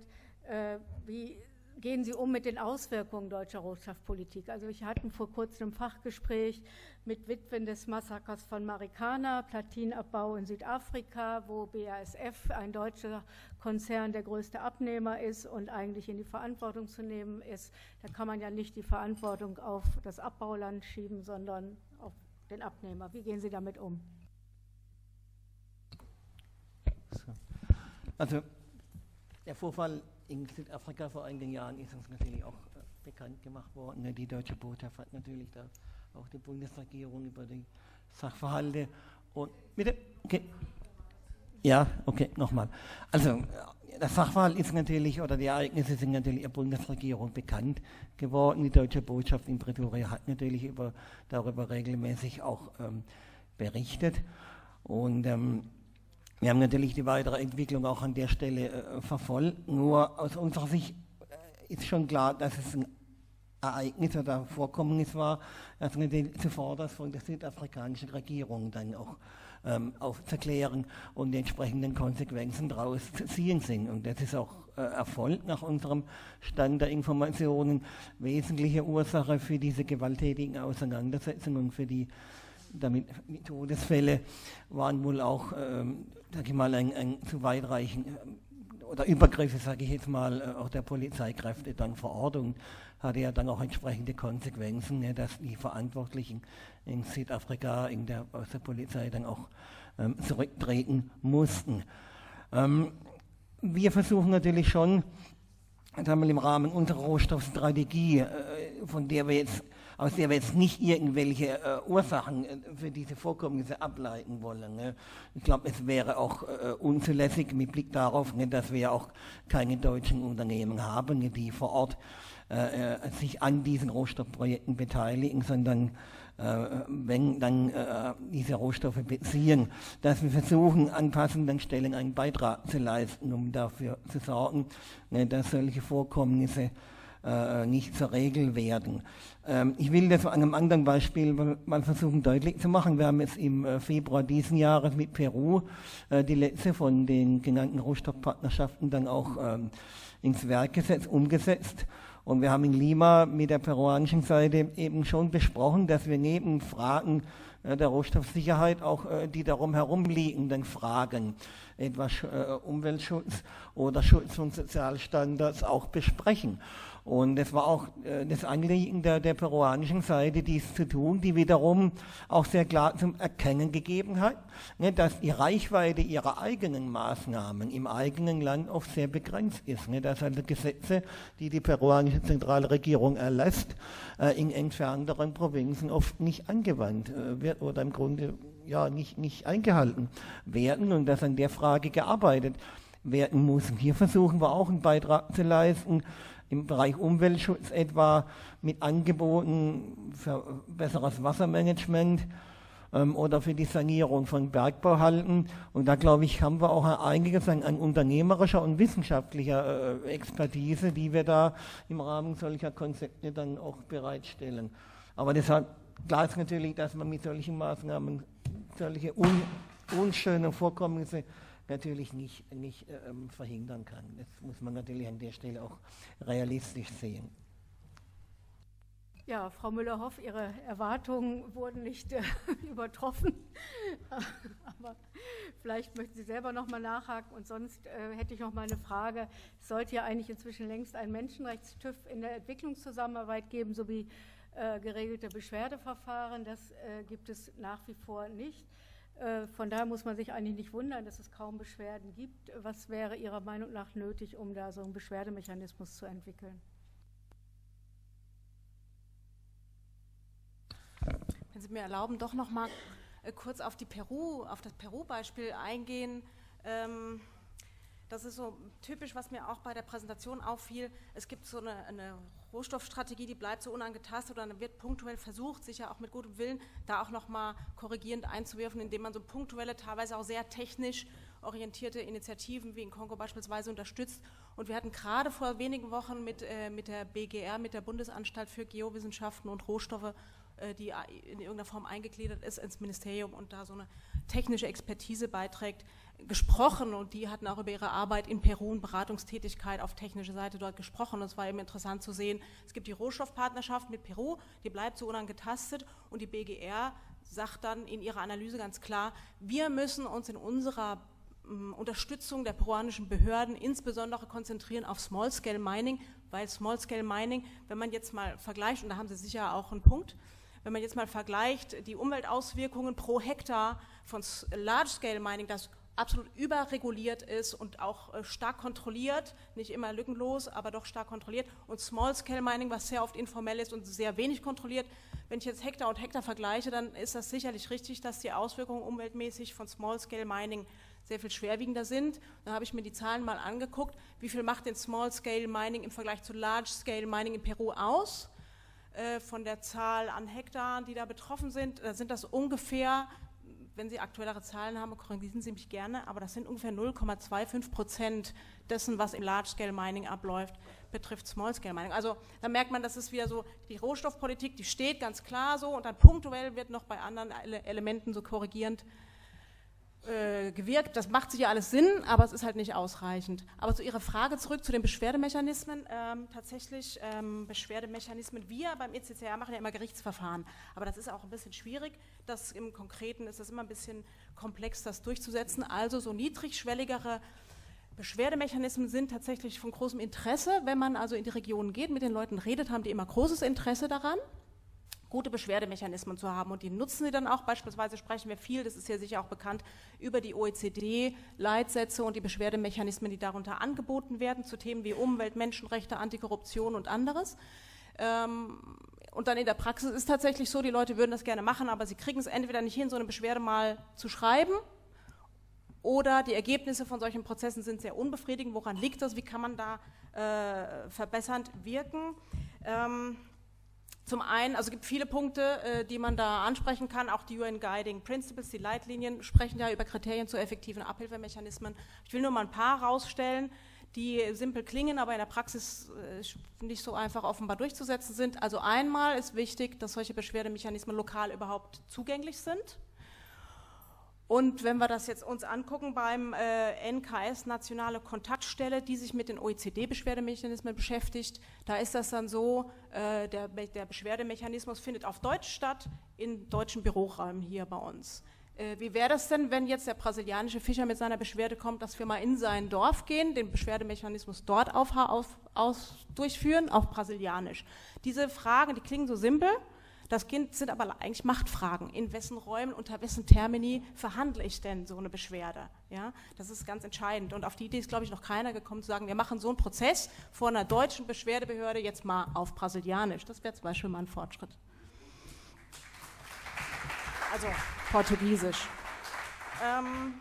wie gehen Sie um mit den Auswirkungen deutscher Rohstoffpolitik? Also ich hatte vor kurzem ein Fachgespräch mit Witwen des Massakers von Marikana, Platinabbau in Südafrika, wo BASF, ein deutscher Konzern, der größte Abnehmer ist und eigentlich in die Verantwortung zu nehmen ist. Da kann man ja nicht die Verantwortung auf das Abbauland schieben, sondern auf den Abnehmer. Wie gehen Sie damit um? Also der Vorfall in Südafrika vor einigen Jahren ist uns natürlich auch äh, bekannt gemacht worden. Ne, die deutsche Botschaft hat natürlich da auch die Bundesregierung über die Sachverhalte und bitte, okay. Ja, okay, nochmal. Also äh, der Sachverhalt ist natürlich, oder die Ereignisse sind natürlich der Bundesregierung bekannt geworden. Die deutsche Botschaft in Pretoria hat natürlich über, darüber regelmäßig auch ähm, berichtet. Und ähm, wir haben natürlich die weitere Entwicklung auch an der Stelle äh, verfolgt. Nur aus unserer Sicht äh, ist schon klar, dass es ein Ereignis oder Vorkommnis war, das natürlich zuvor von der südafrikanischen Regierung dann auch ähm, aufzuklären und die entsprechenden Konsequenzen daraus zu ziehen sind. Und das ist auch äh, Erfolg nach unserem Stand der Informationen, wesentliche Ursache für diese gewalttätigen Auseinandersetzungen, für die damit Todesfälle waren wohl auch, ähm, sage ich mal, ein, ein zu weitreichend äh, oder Übergriffe, sage ich jetzt mal, äh, auch der Polizeikräfte dann vor Ort und hatte ja dann auch entsprechende Konsequenzen, ne, dass die Verantwortlichen in Südafrika in der, aus der Polizei dann auch ähm, zurücktreten mussten. Ähm, wir versuchen natürlich schon, sagen wir, im Rahmen unserer Rohstoffstrategie, äh, von der wir jetzt, aus der wir jetzt nicht irgendwelche äh, Ursachen äh, für diese Vorkommnisse ableiten wollen. Ne? Ich glaube, es wäre auch äh, unzulässig mit Blick darauf, ne, dass wir ja auch keine deutschen Unternehmen haben, ne, die vor Ort äh, äh, sich an diesen Rohstoffprojekten beteiligen, sondern wenn dann diese Rohstoffe beziehen, dass wir versuchen, an passenden Stellen einen Beitrag zu leisten, um dafür zu sorgen, ne, dass solche Vorkommnisse äh, nicht zur Regel werden. Ähm, ich will das an einem anderen Beispiel mal versuchen deutlich zu machen. Wir haben jetzt im Februar diesen Jahres mit Peru die letzte von den genannten Rohstoffpartnerschaften dann auch ähm, ins Werk gesetzt, umgesetzt. Und wir haben in Lima mit der peruanischen Seite eben schon besprochen, dass wir neben Fragen äh, der Rohstoffsicherheit auch äh, die darum herumliegenden Fragen, etwa äh, Umweltschutz oder Schutz von Sozialstandards auch besprechen. Und es war auch äh, das Anliegen der, der, peruanischen Seite, dies zu tun, die wiederum auch sehr klar zum Erkennen gegeben hat, ne, dass die Reichweite ihrer eigenen Maßnahmen im eigenen Land oft sehr begrenzt ist. Ne, dass also Gesetze, die die peruanische Zentralregierung erlässt, äh, in entfernteren Provinzen oft nicht angewandt äh, wird oder im Grunde ja, nicht, nicht eingehalten werden und dass an der Frage gearbeitet werden muss. Und hier versuchen wir auch einen Beitrag zu leisten, im Bereich Umweltschutz etwa mit Angeboten für besseres Wassermanagement ähm, oder für die Sanierung von Bergbauhalten. Und da glaube ich, haben wir auch einiges an, an unternehmerischer und wissenschaftlicher äh, Expertise, die wir da im Rahmen solcher Konzepte dann auch bereitstellen. Aber deshalb klar ist natürlich, dass man mit solchen Maßnahmen solche un, unschönen Vorkommnisse natürlich nicht, nicht ähm, verhindern kann. Das muss man natürlich an der Stelle auch realistisch sehen. Ja, Frau Müller-Hoff, Ihre Erwartungen wurden nicht äh, übertroffen. Aber vielleicht möchten Sie selber noch mal nachhaken. Und sonst äh, hätte ich noch mal eine Frage. Es sollte ja eigentlich inzwischen längst ein Menschenrechtstüv in der Entwicklungszusammenarbeit geben, sowie äh, geregelte Beschwerdeverfahren. Das äh, gibt es nach wie vor nicht. Äh, von daher muss man sich eigentlich nicht wundern, dass es kaum Beschwerden gibt. Was wäre Ihrer Meinung nach nötig, um da so einen Beschwerdemechanismus zu entwickeln? Wenn Sie mir erlauben, doch noch mal äh, kurz auf die Peru, auf das Peru-Beispiel eingehen. Ähm, das ist so typisch, was mir auch bei der Präsentation auffiel. Es gibt so eine, eine Rohstoffstrategie, die bleibt so unangetastet und dann wird punktuell versucht, sicher auch mit gutem Willen, da auch nochmal korrigierend einzuwerfen, indem man so punktuelle, teilweise auch sehr technisch orientierte Initiativen wie in Kongo beispielsweise unterstützt. Und wir hatten gerade vor wenigen Wochen mit, äh, mit der BGR, mit der Bundesanstalt für Geowissenschaften und Rohstoffe, äh, die in irgendeiner Form eingegliedert ist ins Ministerium und da so eine technische Expertise beiträgt, gesprochen und die hatten auch über ihre Arbeit in Peru und Beratungstätigkeit auf technischer Seite dort gesprochen. Es war eben interessant zu sehen, es gibt die Rohstoffpartnerschaft mit Peru, die bleibt so unangetastet und die BGR sagt dann in ihrer Analyse ganz klar, wir müssen uns in unserer ähm, Unterstützung der peruanischen Behörden insbesondere konzentrieren auf Small-Scale Mining, weil Small-Scale Mining, wenn man jetzt mal vergleicht, und da haben Sie sicher auch einen Punkt, wenn man jetzt mal vergleicht, die Umweltauswirkungen pro Hektar von Large-Scale Mining, das absolut überreguliert ist und auch äh, stark kontrolliert, nicht immer lückenlos, aber doch stark kontrolliert. Und Small-Scale Mining, was sehr oft informell ist und sehr wenig kontrolliert. Wenn ich jetzt Hektar und Hektar vergleiche, dann ist das sicherlich richtig, dass die Auswirkungen umweltmäßig von Small-Scale Mining sehr viel schwerwiegender sind. Dann habe ich mir die Zahlen mal angeguckt, wie viel macht denn Small-Scale Mining im Vergleich zu Large-Scale Mining in Peru aus? Äh, von der Zahl an Hektaren, die da betroffen sind, da sind das ungefähr wenn Sie aktuellere Zahlen haben, korrigieren Sie mich gerne, aber das sind ungefähr 0,25 Prozent dessen, was im Large-Scale Mining abläuft, betrifft Small-Scale Mining. Also da merkt man, das ist wieder so, die Rohstoffpolitik, die steht ganz klar so und dann punktuell wird noch bei anderen Elementen so korrigierend äh, gewirkt. Das macht sicher alles Sinn, aber es ist halt nicht ausreichend. Aber zu Ihrer Frage zurück zu den Beschwerdemechanismen. Ähm, tatsächlich ähm, Beschwerdemechanismen. Wir beim ECCR machen ja immer Gerichtsverfahren, aber das ist auch ein bisschen schwierig. Das im Konkreten ist es immer ein bisschen komplex, das durchzusetzen. Also so niedrigschwelligere Beschwerdemechanismen sind tatsächlich von großem Interesse. Wenn man also in die Regionen geht, mit den Leuten redet, haben die immer großes Interesse daran. Gute Beschwerdemechanismen zu haben. Und die nutzen sie dann auch. Beispielsweise sprechen wir viel, das ist ja sicher auch bekannt, über die OECD-Leitsätze und die Beschwerdemechanismen, die darunter angeboten werden, zu Themen wie Umwelt, Menschenrechte, Antikorruption und anderes. Ähm, und dann in der Praxis ist tatsächlich so, die Leute würden das gerne machen, aber sie kriegen es entweder nicht hin, so eine Beschwerde mal zu schreiben, oder die Ergebnisse von solchen Prozessen sind sehr unbefriedigend. Woran liegt das? Wie kann man da äh, verbessernd wirken? Zum einen, also es gibt viele Punkte, äh, die man da ansprechen kann. Auch die UN Guiding Principles, die Leitlinien, sprechen ja über Kriterien zu effektiven Abhilfemechanismen. Ich will nur mal ein paar rausstellen, die simpel klingen, aber in der Praxis äh, nicht so einfach offenbar durchzusetzen sind. Also einmal ist wichtig, dass solche Beschwerdemechanismen lokal überhaupt zugänglich sind. Und wenn wir das jetzt uns angucken beim äh, NKS, Nationale Kontaktstelle, die sich mit den OECD-Beschwerdemechanismen beschäftigt, da ist das dann so, äh, der, der, Beschwerdemechanismus findet auf Deutsch statt, in deutschen Büroräumen hier bei uns. Äh, wie wäre das denn, wenn jetzt der brasilianische Fischer mit seiner Beschwerde kommt, dass wir mal in sein Dorf gehen, den Beschwerdemechanismus dort auf, auf, aus, durchführen, auch brasilianisch? Diese Fragen, die klingen so simpel, das sind aber eigentlich Machtfragen. In wessen Räumen, unter wessen Termini verhandle ich denn so eine Beschwerde? Ja, das ist ganz entscheidend. Und auf die Idee ist, glaube ich, noch keiner gekommen zu sagen, wir machen so einen Prozess vor einer deutschen Beschwerdebehörde jetzt mal auf Brasilianisch. Das wäre zum Beispiel mal ein Fortschritt. Also Portugiesisch. Ähm,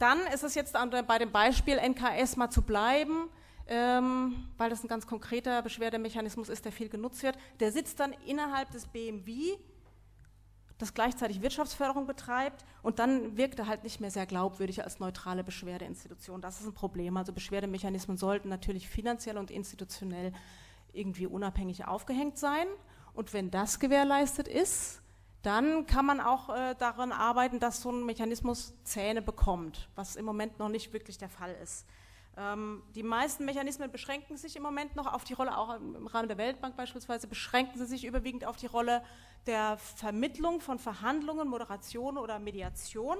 dann ist es jetzt bei dem Beispiel NKS mal zu bleiben ähm, weil das ein ganz konkreter Beschwerdemechanismus ist, der viel genutzt wird. Der sitzt dann innerhalb des BMW, das gleichzeitig Wirtschaftsförderung betreibt und dann wirkt er halt nicht mehr sehr glaubwürdig als neutrale Beschwerdeinstitution. Das ist ein Problem. Also Beschwerdemechanismen sollten natürlich finanziell und institutionell irgendwie unabhängig aufgehängt sein. Und wenn das gewährleistet ist, dann kann man auch äh, daran arbeiten, dass so ein Mechanismus Zähne bekommt, was im Moment noch nicht wirklich der Fall ist. Ähm, die meisten Mechanismen beschränken sich im Moment noch auf die Rolle, auch im Rahmen der Weltbank beispielsweise, beschränken sie sich überwiegend auf die Rolle der Vermittlung von Verhandlungen, Moderation oder Mediation.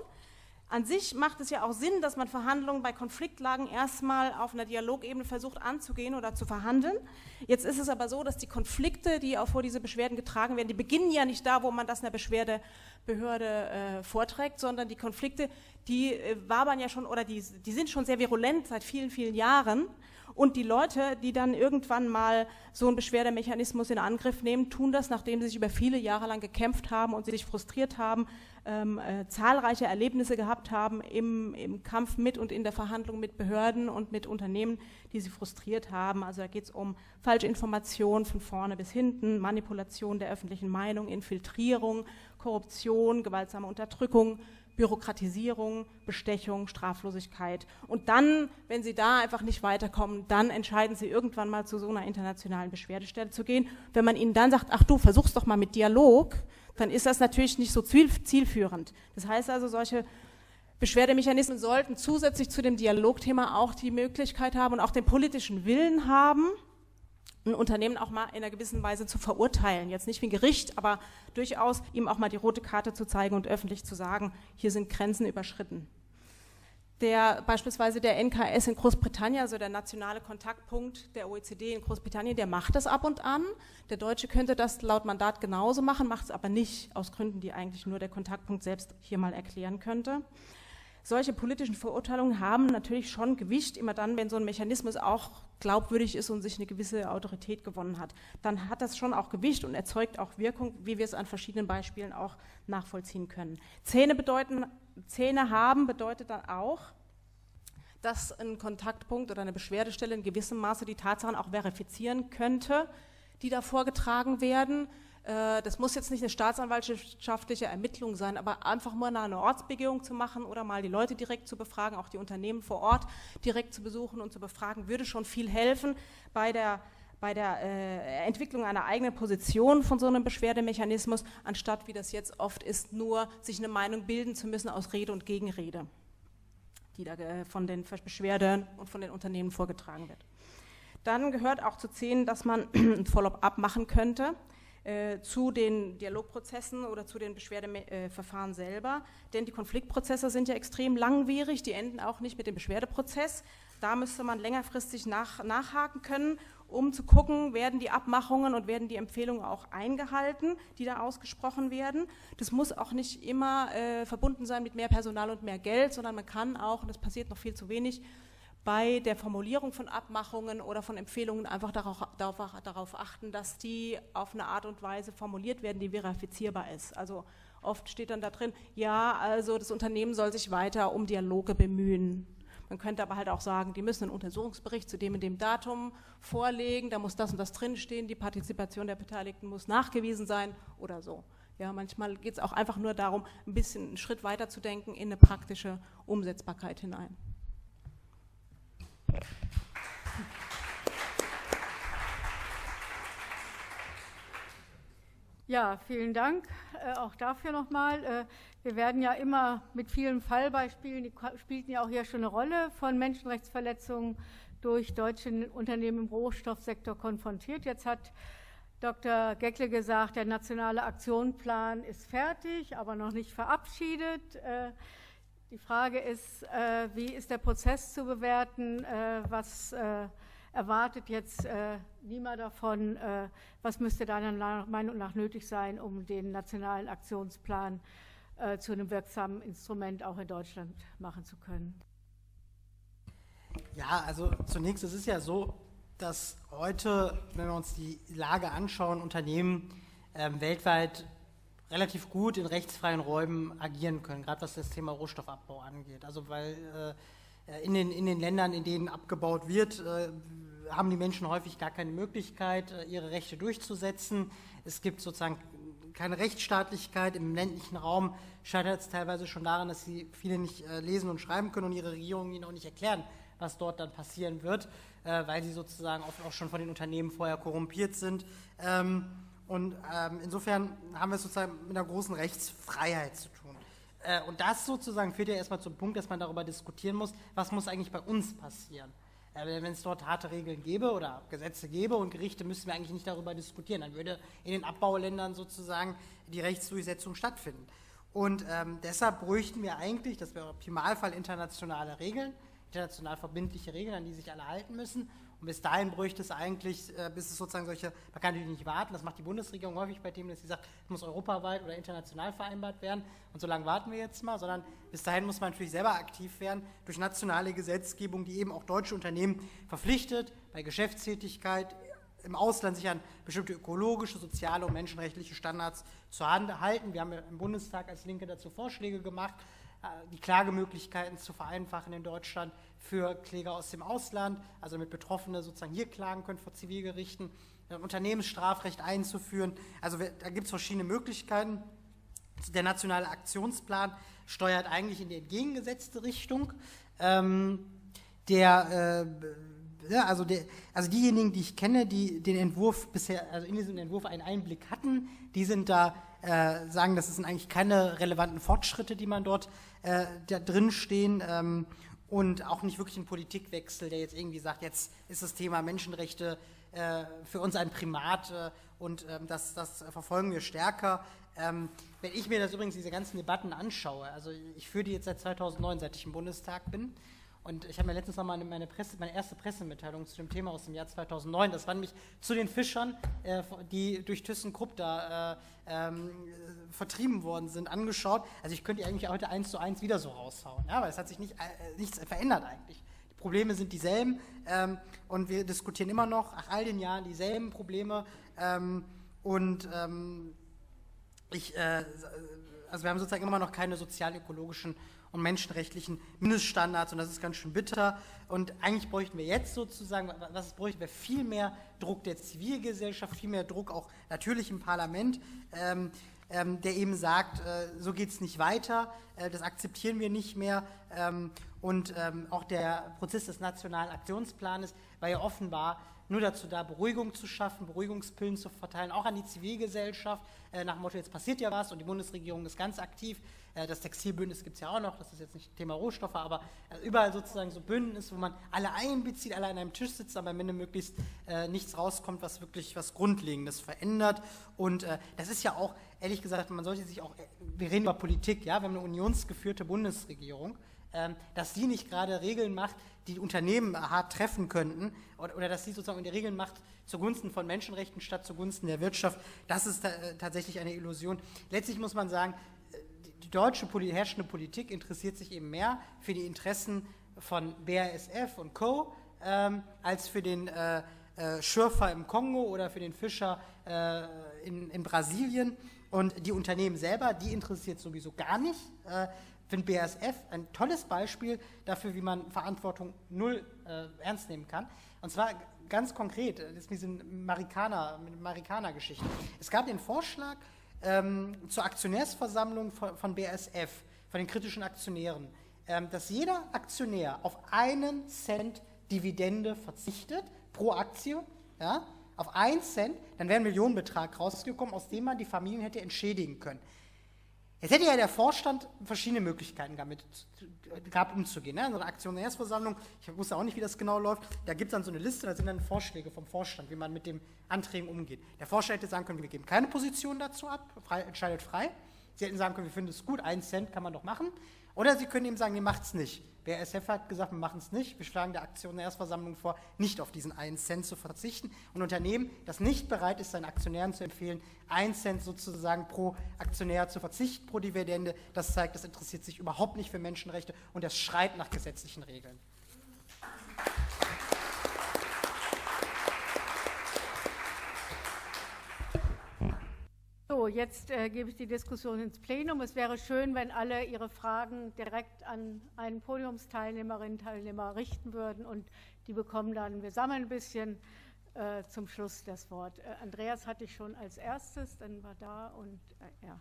An sich macht es ja auch Sinn, dass man Verhandlungen bei Konfliktlagen erstmal auf einer Dialogebene versucht anzugehen oder zu verhandeln. Jetzt ist es aber so, dass die Konflikte, die auch vor diese Beschwerden getragen werden, die beginnen ja nicht da, wo man das einer Beschwerdebehörde äh, vorträgt, sondern die Konflikte, die äh, wabern ja schon oder die, die sind schon sehr virulent seit vielen, vielen Jahren. Und die Leute, die dann irgendwann mal so einen Beschwerdemechanismus in Angriff nehmen, tun das, nachdem sie sich über viele Jahre lang gekämpft haben und sie sich frustriert haben, ähm, äh, zahlreiche Erlebnisse gehabt haben im, im, Kampf mit und in der Verhandlung mit Behörden und mit Unternehmen, die sie frustriert haben. Also da geht es um falsche Informationen von vorne bis hinten, Manipulation der öffentlichen Meinung, Infiltrierung, Korruption, gewaltsame Unterdrückung, Bürokratisierung, Bestechung, Straflosigkeit. Und dann, wenn Sie da einfach nicht weiterkommen, dann entscheiden Sie irgendwann mal zu so einer internationalen Beschwerdestelle zu gehen. Wenn man Ihnen dann sagt, ach du, versuch's doch mal mit Dialog, dann ist das natürlich nicht so zielführend. Das heißt also, solche Beschwerdemechanismen sollten zusätzlich zu dem Dialogthema auch die Möglichkeit haben und auch den politischen Willen haben, ein Unternehmen auch mal in einer gewissen Weise zu verurteilen. Jetzt nicht wie ein Gericht, aber durchaus ihm auch mal die rote Karte zu zeigen und öffentlich zu sagen, hier sind Grenzen überschritten. Der, beispielsweise der NKS in Großbritannien, also der nationale Kontaktpunkt der OECD in Großbritannien, der macht das ab und an. Der Deutsche könnte das laut Mandat genauso machen, macht es aber nicht, aus Gründen, die eigentlich nur der Kontaktpunkt selbst hier mal erklären könnte solche politischen Verurteilungen haben natürlich schon Gewicht, immer dann, wenn so ein Mechanismus auch glaubwürdig ist und sich eine gewisse Autorität gewonnen hat. Dann hat das schon auch Gewicht und erzeugt auch Wirkung, wie wir es an verschiedenen Beispielen auch nachvollziehen können. Zähne bedeuten, Zähne haben bedeutet dann auch, dass ein Kontaktpunkt oder eine Beschwerdestelle in gewissem Maße die Tatsachen auch verifizieren könnte, die da vorgetragen werden. Äh, das muss jetzt nicht eine staatsanwaltschaftliche Ermittlung sein, aber einfach mal eine Ortsbegehung zu machen oder mal die Leute direkt zu befragen, auch die Unternehmen vor Ort direkt zu besuchen und zu befragen, würde schon viel helfen bei der, bei der äh, Entwicklung einer eigenen Position von so einem Beschwerdemechanismus, anstatt wie das jetzt oft ist, nur sich eine Meinung bilden zu müssen aus Rede und Gegenrede, die da äh, von den Beschwerden und von den Unternehmen vorgetragen wird. Dann gehört auch zu zählen, dass man ein Follow-up machen könnte äh, zu den Dialogprozessen oder zu den Beschwerdeverfahren selber. Denn die Konfliktprozesse sind ja extrem langwierig, die enden auch nicht mit dem Beschwerdeprozess. Da müsste man längerfristig nach, nachhaken können um zu gucken, werden die Abmachungen und werden die Empfehlungen auch eingehalten, die da ausgesprochen werden. Das muss auch nicht immer äh, verbunden sein mit mehr Personal und mehr Geld, sondern man kann auch, und das passiert noch viel zu wenig, bei der Formulierung von Abmachungen oder von Empfehlungen einfach darauf, darauf, darauf achten, dass die auf eine Art und Weise formuliert werden, die verifizierbar ist. Also oft steht dann da drin, ja, also das Unternehmen soll sich weiter um Dialoge bemühen. Man könnte aber halt auch sagen, die müssen einen Untersuchungsbericht zu dem und dem Datum vorlegen, da muss das und das drinstehen, die Partizipation der Beteiligten muss nachgewiesen sein oder so. Ja, manchmal geht es auch einfach nur darum, ein bisschen einen Schritt weiter zu denken in eine praktische Umsetzbarkeit hinein. Ja, vielen Dank äh, auch dafür nochmal. Äh, wir werden ja immer mit vielen Fallbeispielen, die spielten ja auch hier schon eine Rolle, von Menschenrechtsverletzungen durch deutsche Unternehmen im Rohstoffsektor konfrontiert. Jetzt hat Dr. Geckle gesagt, der nationale Aktionsplan ist fertig, aber noch nicht verabschiedet. Äh, die Frage ist, äh, wie ist der Prozess zu bewerten? Äh, was erwartet jetzt Nima davon? Was müsste deiner Meinung nach nötig sein, um den nationalen Aktionsplan zu äh, zu einem wirksamen Instrument auch in Deutschland machen zu können? Ja, also zunächst, es ist ja so, dass heute, wenn wir uns die Lage anschauen, Unternehmen äh, weltweit relativ gut in rechtsfreien Räumen agieren können, gerade was das Thema Rohstoffabbau angeht. Also weil äh, in, den, in den Ländern, in denen abgebaut wird, äh, haben die Menschen häufig gar keine Möglichkeit, äh, ihre Rechte durchzusetzen. Es gibt sozusagen keine Rechtsstaatlichkeit im ländlichen Raum scheitert es teilweise schon daran, dass sie viele nicht äh, lesen und schreiben können und ihre Regierungen ihnen auch nicht erklären, was dort dann passieren wird, äh, weil sie sozusagen oft auch schon von den Unternehmen vorher korrumpiert sind. Ähm, und ähm, insofern haben wir es sozusagen mit einer großen Rechtsfreiheit zu tun. Äh, und das sozusagen führt ja erstmal zum Punkt, dass man darüber diskutieren muss, was muss eigentlich bei uns passieren. Äh, wenn es dort harte Regeln gäbe oder Gesetze gäbe und Gerichte, müssten wir eigentlich nicht darüber diskutieren. Dann würde in den Abbauländern sozusagen die Rechtsdurchsetzung stattfinden. Und ähm, deshalb bräuchten wir eigentlich, das wäre im Optimalfall internationale Regeln, international verbindliche Regeln, an die sich alle halten müssen. Und bis dahin bräuchte es eigentlich, äh, bis es sozusagen solche, man kann natürlich nicht warten, das macht die Bundesregierung häufig bei Themen, dass sie sagt, es muss europaweit oder international vereinbart werden. Und so lange warten wir jetzt mal, sondern bis dahin muss man natürlich selber aktiv werden durch nationale Gesetzgebung, die eben auch deutsche Unternehmen verpflichtet, bei Geschäftstätigkeit im Ausland sich an bestimmte ökologische, soziale und menschenrechtliche Standards zu halten. Wir haben im Bundestag als Linke dazu Vorschläge gemacht, äh, die Klagemöglichkeiten zu vereinfachen in Deutschland für Kläger aus dem Ausland, also damit Betroffene sozusagen hier klagen können vor Zivilgerichten, äh, Unternehmensstrafrecht einzuführen. Also da gibt es verschiedene Möglichkeiten. Der nationale Aktionsplan steuert eigentlich in die entgegengesetzte Richtung. Ähm, der äh, ja, also, der, also diejenigen, die ich kenne, die den Entwurf bisher, also in diesem Entwurf einen Einblick hatten, die sind da, äh, sagen, das sind eigentlich keine relevanten Fortschritte, die man dort äh, da drin stehen ähm, und auch nicht wirklich ein Politikwechsel, der jetzt irgendwie sagt, jetzt ist das Thema Menschenrechte äh, für uns ein Primat äh, und ähm, das, das verfolgen wir stärker. Ähm, wenn ich mir das übrigens diese ganzen Debatten anschaue, also ich führe die jetzt seit 2009, seit ich im Bundestag bin, und ich habe mir letztens nochmal meine, Presse, meine erste Pressemitteilung zu dem Thema aus dem Jahr 2009, das war nämlich zu den Fischern, äh, die durch ThyssenKrupp da äh, ähm, vertrieben worden sind, angeschaut. Also ich könnte die eigentlich heute eins zu eins wieder so raushauen, ja, weil es hat sich nicht, äh, nichts verändert eigentlich. Die Probleme sind dieselben ähm, und wir diskutieren immer noch nach all den Jahren dieselben Probleme ähm, und ähm, ich, äh, also wir haben sozusagen immer noch keine sozial-ökologischen und menschenrechtlichen Mindeststandards und das ist ganz schön bitter. Und eigentlich bräuchten wir jetzt sozusagen, was bräuchten wir? Viel mehr Druck der Zivilgesellschaft, viel mehr Druck auch natürlich im Parlament, ähm, ähm, der eben sagt, äh, so geht es nicht weiter, äh, das akzeptieren wir nicht mehr. Ähm, und ähm, auch der Prozess des Nationalen Aktionsplanes war ja offenbar nur dazu da, Beruhigung zu schaffen, Beruhigungspillen zu verteilen, auch an die Zivilgesellschaft, äh, nach dem Motto, jetzt passiert ja was und die Bundesregierung ist ganz aktiv. Äh, das Textilbündnis gibt es ja auch noch, das ist jetzt nicht Thema Rohstoffe, aber äh, überall sozusagen so Bündnis, wo man alle einbezieht, alle an einem Tisch sitzt, aber am Ende möglichst äh, nichts rauskommt, was wirklich was Grundlegendes verändert. Und äh, das ist ja auch, ehrlich gesagt, man sollte sich auch, wir reden über Politik, ja, wir haben eine unionsgeführte Bundesregierung ähm, dass sie nicht gerade Regeln macht, die Unternehmen hart treffen könnten oder, oder dass sie sozusagen die Regeln macht zugunsten von Menschenrechten statt zugunsten der Wirtschaft. Das ist äh, tatsächlich eine Illusion. Letztlich muss man sagen, äh, die deutsche herrschende Politik interessiert sich eben mehr für die Interessen von BASF und Co. Ähm, als für den äh, äh, Schürfer im Kongo oder für den Fischer äh, in, in, Brasilien. Und die Unternehmen selber, die interessiert sowieso gar nicht. Äh, finde BASF ein tolles Beispiel dafür, wie man Verantwortung null äh, ernst nehmen kann. Und zwar ganz konkret, das ist diese Marikaner-Geschichte. es gab den Vorschlag ähm, zur Aktionärsversammlung von, von, BASF, von den kritischen Aktionären, ähm, dass jeder Aktionär auf einen Cent Dividende verzichtet pro Aktie, ja, auf einen Cent, dann wäre ein Millionenbetrag rausgekommen, aus dem man die Familien hätte entschädigen können. Jetzt hätte ja der Vorstand verschiedene Möglichkeiten damit gehabt, umzugehen. Ne? So einer Aktionärsversammlung, ich wusste auch nicht, wie das genau läuft, da gibt es dann so eine Liste, da sind dann Vorschläge vom Vorstand, wie man mit den Anträgen umgeht. Der Vorstand hätte sagen können, wir geben keine Position dazu ab, frei, entscheidet frei. Sie hätten sagen können, wir finden es gut, einen Cent kann man doch machen. Oder Sie können eben sagen, ihr macht es nicht. BASF hat gesagt, wir machen es nicht. Wir schlagen der Aktionärsversammlung vor, nicht auf diesen einen Cent zu verzichten. Ein Unternehmen, das nicht bereit ist, seinen Aktionären zu empfehlen, einen Cent sozusagen pro Aktionär zu verzichten, pro Dividende, das zeigt, das interessiert sich überhaupt nicht für Menschenrechte und das schreit nach gesetzlichen Regeln. Jetzt äh, gebe ich die Diskussion ins Plenum. Es wäre schön, wenn alle ihre Fragen direkt an einen Podiumsteilnehmerinnen und Teilnehmer richten würden und die bekommen dann, wir sammeln ein bisschen äh, zum Schluss das Wort. Äh, Andreas hatte ich schon als erstes, dann war da und äh, ja.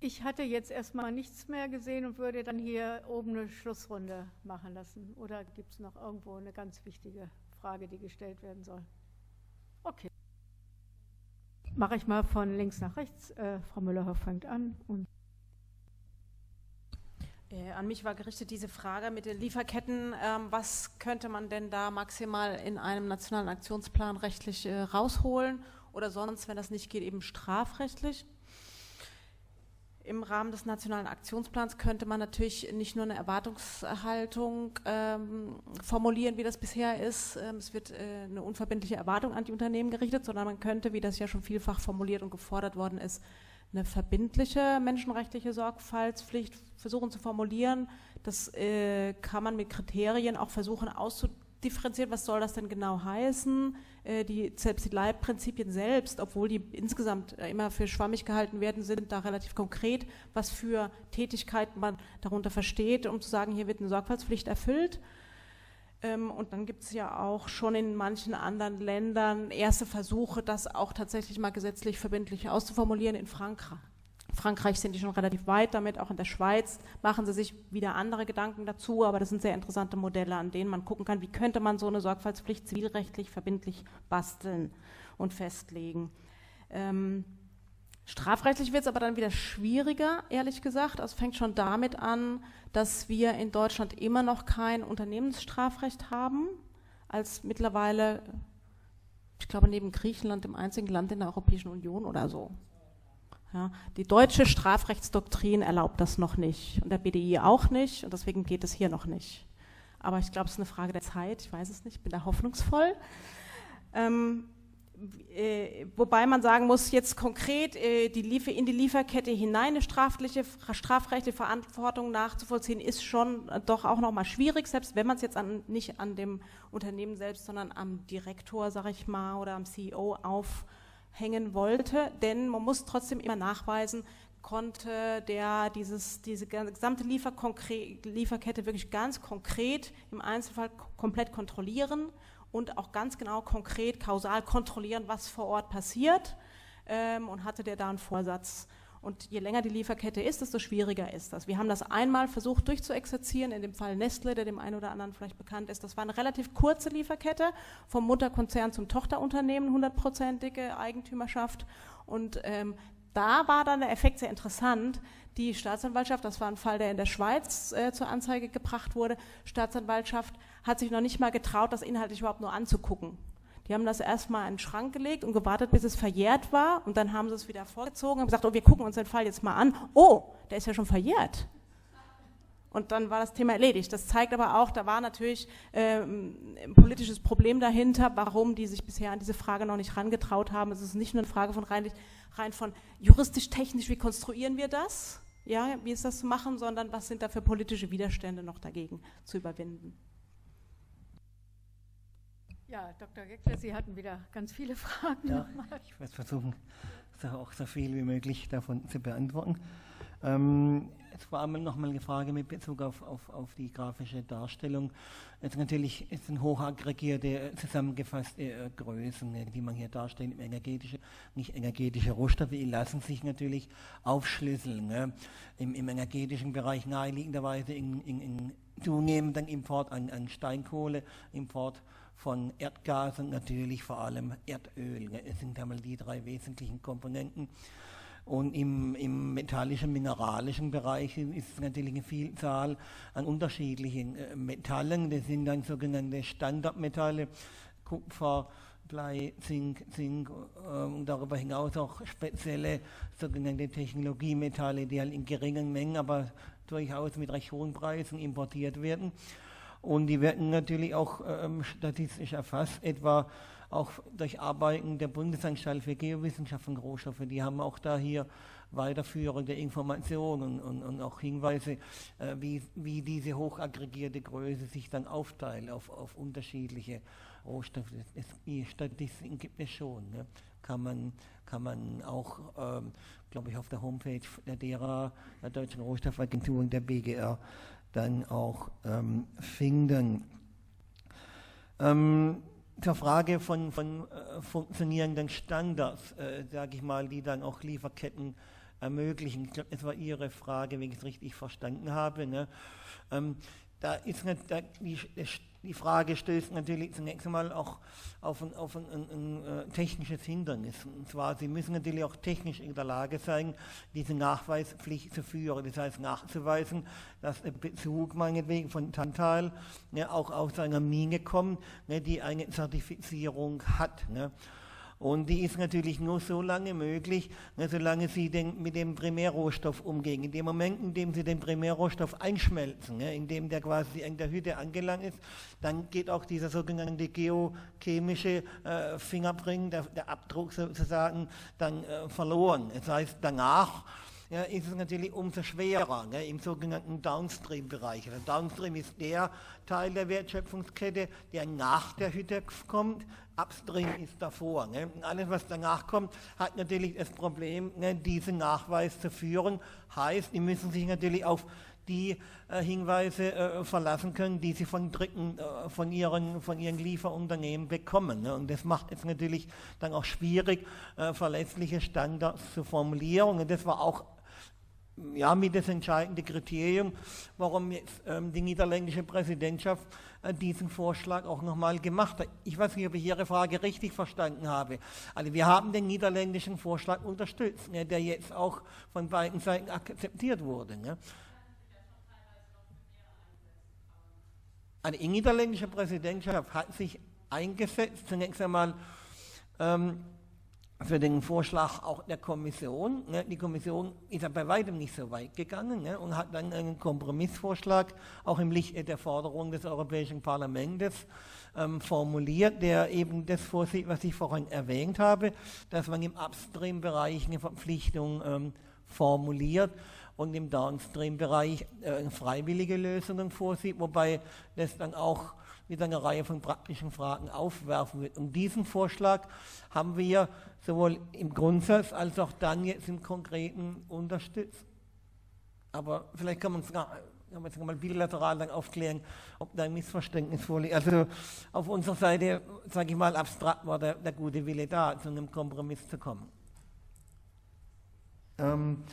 Ich hatte jetzt erstmal nichts mehr gesehen und würde dann hier oben eine Schlussrunde machen lassen. Oder gibt es noch irgendwo eine ganz wichtige Frage, die gestellt werden soll? Okay mache ich mal von links nach rechts. Äh, Frau Müller fängt an. Äh, an mich war gerichtet diese Frage mit den Lieferketten. Ähm, was könnte man denn da maximal in einem nationalen Aktionsplan rechtlich äh, rausholen oder sonst, wenn das nicht geht, eben strafrechtlich? Im Rahmen des nationalen Aktionsplans könnte man natürlich nicht nur eine Erwartungshaltung ähm, formulieren, wie das bisher ist. Ähm, es wird äh, eine unverbindliche Erwartung an die Unternehmen gerichtet, sondern man könnte, wie das ja schon vielfach formuliert und gefordert worden ist, eine verbindliche menschenrechtliche Sorgfaltspflicht versuchen zu formulieren. Das äh, kann man mit Kriterien auch versuchen auszudrücken differenziert, was soll das denn genau heißen? Äh, die, selbst die Leitprinzipien selbst, obwohl die insgesamt äh, immer für schwammig gehalten werden, sind da relativ konkret, was für Tätigkeiten man darunter versteht, um zu sagen, hier wird eine Sorgfaltspflicht erfüllt. Ähm, und dann gibt es ja auch schon in manchen anderen Ländern erste Versuche, das auch tatsächlich mal gesetzlich verbindlich auszuformulieren. In Frankreich, Frankreich sind die schon relativ weit damit, auch in der Schweiz machen sie sich wieder andere Gedanken dazu, aber das sind sehr interessante Modelle, an denen man gucken kann, wie könnte man so eine Sorgfaltspflicht zivilrechtlich verbindlich basteln und festlegen. Ähm, strafrechtlich wird es aber dann wieder schwieriger, ehrlich gesagt. Also es fängt schon damit an, dass wir in Deutschland immer noch kein Unternehmensstrafrecht haben, als mittlerweile, ich glaube, neben Griechenland im einzigen Land in der Europäischen Union oder so. Ja, die deutsche Strafrechtsdoktrin erlaubt das noch nicht und der BDI auch nicht und deswegen geht es hier noch nicht. Aber ich glaube, es ist eine Frage der Zeit, ich weiß es nicht, ich bin da hoffnungsvoll. Ähm, äh, wobei man sagen muss, jetzt konkret äh, die Liefer in die Lieferkette hinein eine strafliche, strafrechtliche Verantwortung nachzuvollziehen, ist schon äh, doch auch nochmal schwierig, selbst wenn man es jetzt an, nicht an dem Unternehmen selbst, sondern am Direktor, sage ich mal, oder am CEO auf hängen wollte, denn man muss trotzdem immer nachweisen, konnte der dieses, diese gesamte Lieferkette wirklich ganz konkret im Einzelfall komplett kontrollieren und auch ganz genau konkret kausal kontrollieren, was vor Ort passiert ähm, und hatte der da einen Vorsatz und je länger die Lieferkette ist, desto schwieriger ist das. Wir haben das einmal versucht durchzuexerzieren, in dem Fall Nestle, der dem einen oder anderen vielleicht bekannt ist. Das war eine relativ kurze Lieferkette vom Mutterkonzern zum Tochterunternehmen, hundertprozentige Eigentümerschaft. Und ähm, da war dann der Effekt sehr interessant. Die Staatsanwaltschaft, das war ein Fall, der in der Schweiz äh, zur Anzeige gebracht wurde, Staatsanwaltschaft hat sich noch nicht mal getraut, das inhaltlich überhaupt nur anzugucken. Die haben das erstmal in den Schrank gelegt und gewartet, bis es verjährt war. Und dann haben sie es wieder vorgezogen und gesagt, oh, wir gucken uns den Fall jetzt mal an. Oh, der ist ja schon verjährt. Und dann war das Thema erledigt. Das zeigt aber auch, da war natürlich ähm, ein politisches Problem dahinter, warum die sich bisher an diese Frage noch nicht herangetraut haben. Es ist nicht nur eine Frage von rein, rein von juristisch-technisch, wie konstruieren wir das? Ja, wie ist das zu machen, sondern was sind da für politische Widerstände noch dagegen zu überwinden? Ja, Dr. Geckler, Sie hatten wieder ganz viele Fragen. Ja, ich werde versuchen, auch so viel wie möglich davon zu beantworten. Ähm, es war einmal nochmal eine Frage mit Bezug auf, auf, auf die grafische Darstellung. Jetzt natürlich ist ein hochaggregierte, zusammengefasste äh, Größen, die man hier darstellt, energetische, nicht energetische Rohstoffe, die lassen sich natürlich aufschlüsseln. Ne? Im, Im, energetischen Bereich naheliegenderweise in, in, in zunehmenden Import an, an Steinkohle, Import von Erdgas und natürlich vor allem Erdöl. Es sind einmal die drei wesentlichen Komponenten. Und im, im metallischen, mineralischen Bereich ist es natürlich eine Vielzahl an unterschiedlichen äh, Metallen. Das sind dann sogenannte Standardmetalle, Kupfer, Blei, Zink, Zink äh, und darüber hinaus auch spezielle sogenannte Technologiemetalle, die halt in geringen Mengen, aber durchaus mit recht hohen Preisen importiert werden. Und die werden natürlich auch ähm, statistisch erfasst, etwa auch durch Arbeiten der Bundesanstalt für Geowissenschaft und Rohstoffe. Die haben auch da hier weiterführende Informationen und, und auch Hinweise, äh, wie, wie diese hochaggregierte Größe sich dann aufteilt auf, auf unterschiedliche Rohstoffe. Es, die Statistiken gibt es schon. Ne? Kann, man, kann man auch, ähm, glaube ich, auf der Homepage der DERA, der Deutschen Rohstoffagentur und der BGR dann auch ähm, finden. Ähm, zur Frage von, von äh, funktionierenden Standards, äh, sage ich mal, die dann auch Lieferketten ermöglichen. Ich glaube, das war Ihre Frage, wenn ich es richtig verstanden habe. Ne? Ähm, da ist nicht, da, die, die, Frage stößt natürlich zunächst einmal auch auf ein, auf ein, ein, ein, äh, technisches Hindernis. Und zwar, Sie müssen natürlich auch technisch in der Lage sein, diese Nachweispflicht zu führen. Das heißt, nachzuweisen, dass der Bezug meinetwegen von Tantal ne, auch aus einer Mine kommt, ne, die eine Zertifizierung hat. Ne. Und die ist natürlich nur so lange möglich, ne, solange Sie den, mit dem Primärrohstoff umgehen. In dem Moment, in dem Sie den Primärrohstoff einschmelzen, ne, in dem der quasi in der Hütte angelangt ist, dann geht auch dieser sogenannte geochemische äh, Fingerprint, der, der, Abdruck sozusagen, dann äh, verloren. Das heißt, danach ja, ist es natürlich umso schwerer ne, im sogenannten Downstream-Bereich. Der Downstream ist der Teil der Wertschöpfungskette, der nach der Hütte kommt. Upstream ist davor. Ne. Alles, was danach kommt, hat natürlich das Problem, ne, diesen Nachweis zu führen. Heißt, die müssen sich natürlich auf die äh, Hinweise äh, verlassen können, die sie von Dritten, äh, von, ihren, von ihren Lieferunternehmen bekommen. Ne? Und das macht es natürlich dann auch schwierig, äh, verlässliche Standards zu formulieren. Und das war auch ja, mit das entscheidende Kriterium, warum jetzt ähm, die niederländische Präsidentschaft äh, diesen Vorschlag auch nochmal gemacht hat. Ich weiß nicht, ob ich Ihre Frage richtig verstanden habe. Also wir haben den niederländischen Vorschlag unterstützt, ne, der jetzt auch von beiden Seiten akzeptiert wurde. Ne. Also die niederländische Präsidentschaft hat sich eingesetzt, zunächst einmal ähm, für den Vorschlag auch der Kommission. Ne? Die Kommission ist ja bei weitem nicht so weit gegangen ne? und hat dann einen Kompromissvorschlag auch im Licht der Forderung des Europäischen Parlaments ähm, formuliert, der eben das vorsieht, was ich vorhin erwähnt habe, dass man im Upstream-Bereich eine Verpflichtung ähm, formuliert und im Downstream-Bereich äh, freiwillige Lösungen vorsieht, wobei das dann auch wieder eine Reihe von praktischen Fragen aufwerfen wird. Und diesen Vorschlag haben wir sowohl im Grundsatz als auch dann jetzt im Konkreten unterstützt. Aber vielleicht kann man es mal bilateral dann aufklären, ob da ein Missverständnis vorliegt. Also auf unserer Seite, sage ich mal, abstrakt war der, der, gute Wille da, zu einem Kompromiss zu kommen. Ähm,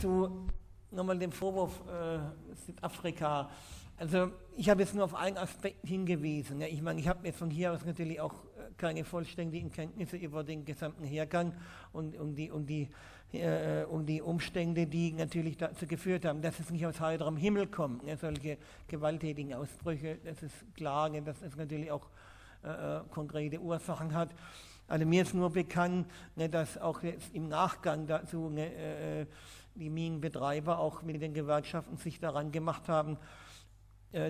zu nochmal dem Vorwurf äh, Südafrika. Also ich habe jetzt nur auf einen Aspekt hingewiesen. Ich meine, ich habe jetzt von hier aus natürlich auch äh, keine vollständigen Kenntnisse über den gesamten Hergang und um die, um die, äh, um die Umstände, die natürlich dazu geführt haben, dass es nicht aus heiterem Himmel kommt. Ja, solche gewalttätigen Ausbrüche, das ist klar, ja, dass es natürlich auch äh, äh, konkrete Ursachen hat. Also mir ist nur bekannt, ne, dass auch jetzt im Nachgang dazu ne, äh, die Minenbetreiber auch mit den Gewerkschaften sich daran gemacht haben,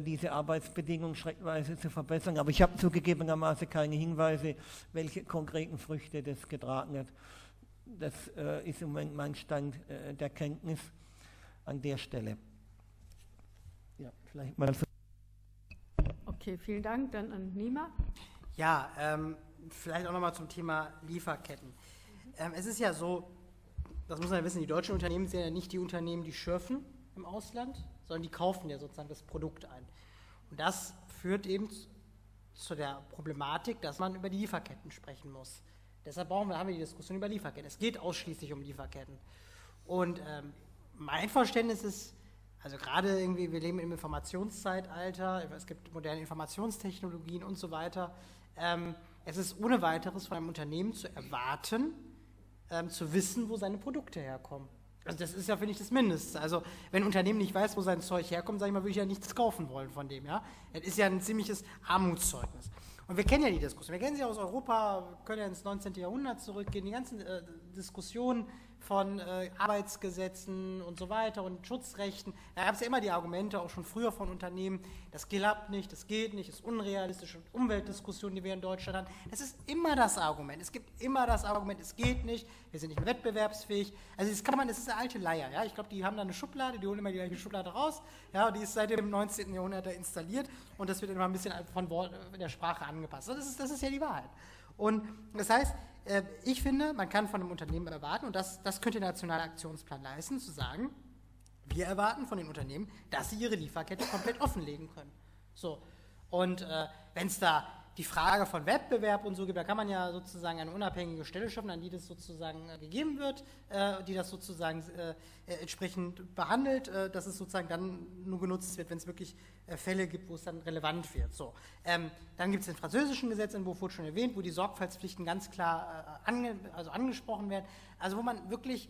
diese Arbeitsbedingungen schreckweise zu verbessern. Aber ich habe zugegebenermaßen keine Hinweise, welche konkreten Früchte das getragen hat. Das äh, ist im Moment mein Stand äh, der Kenntnis an der Stelle. Ja, vielleicht mal so. Okay, vielen Dank. Dann an Nima. Ja, ähm, vielleicht auch nochmal zum Thema Lieferketten. Ähm, es ist ja so, das muss man ja wissen, die deutschen Unternehmen sind ja nicht die Unternehmen, die schürfen im Ausland, sondern die kaufen ja sozusagen das Produkt ein. Und das führt eben zu der Problematik, dass man über die Lieferketten sprechen muss. Deshalb brauchen wir, haben wir die Diskussion über Lieferketten. Es geht ausschließlich um Lieferketten. Und ähm, mein Verständnis ist, also gerade irgendwie, wir leben im Informationszeitalter, es gibt moderne Informationstechnologien und so weiter. Ähm, es ist ohne weiteres von einem Unternehmen zu erwarten, ähm, zu wissen, wo seine Produkte herkommen. Also das ist ja, finde ich, das Mindeste. Also wenn ein Unternehmen nicht weiß, wo sein Zeug herkommt, sage ich mal, würde ich ja nichts kaufen wollen von dem. Ja? Das ist ja ein ziemliches Armutszeugnis. Und wir kennen ja die Diskussion. Wir kennen sie aus Europa, können ja ins 19. Jahrhundert zurückgehen, die ganzen äh, Diskussionen von äh, Arbeitsgesetzen und so weiter und Schutzrechten. Da gab es ja immer die Argumente, auch schon früher von Unternehmen, das klappt nicht, das geht nicht, das ist unrealistisch und Umweltdiskussionen, die wir in Deutschland haben. Das ist immer das Argument. Es gibt immer das Argument, es geht nicht, wir sind nicht mehr wettbewerbsfähig. Also das kann man, das ist eine alte Leier. Ja? Ich glaube, die haben da eine Schublade, die holen immer die gleiche Schublade raus. Ja, die ist seit dem 19. Jahrhundert da installiert und das wird immer ein bisschen von der Sprache angepasst. Das ist, das ist ja die Wahrheit. Und das heißt, äh, ich finde, man kann von einem Unternehmen erwarten, und das, das könnte der Nationale Aktionsplan leisten, zu sagen, wir erwarten von den Unternehmen, dass sie ihre Lieferkette komplett offenlegen können. So. Und äh, wenn es da die Frage von Wettbewerb und so gibt, da kann man ja sozusagen eine unabhängige Stelle schaffen, an die das sozusagen äh, gegeben wird, äh, die das sozusagen äh, entsprechend behandelt, dass es sozusagen dann nur genutzt wird, wenn es wirklich Fälle gibt, wo es dann relevant wird. So. Ähm, dann gibt es den französischen Gesetzentwurf, wurde schon erwähnt, wo die Sorgfaltspflichten ganz klar ange also angesprochen werden. Also wo man wirklich,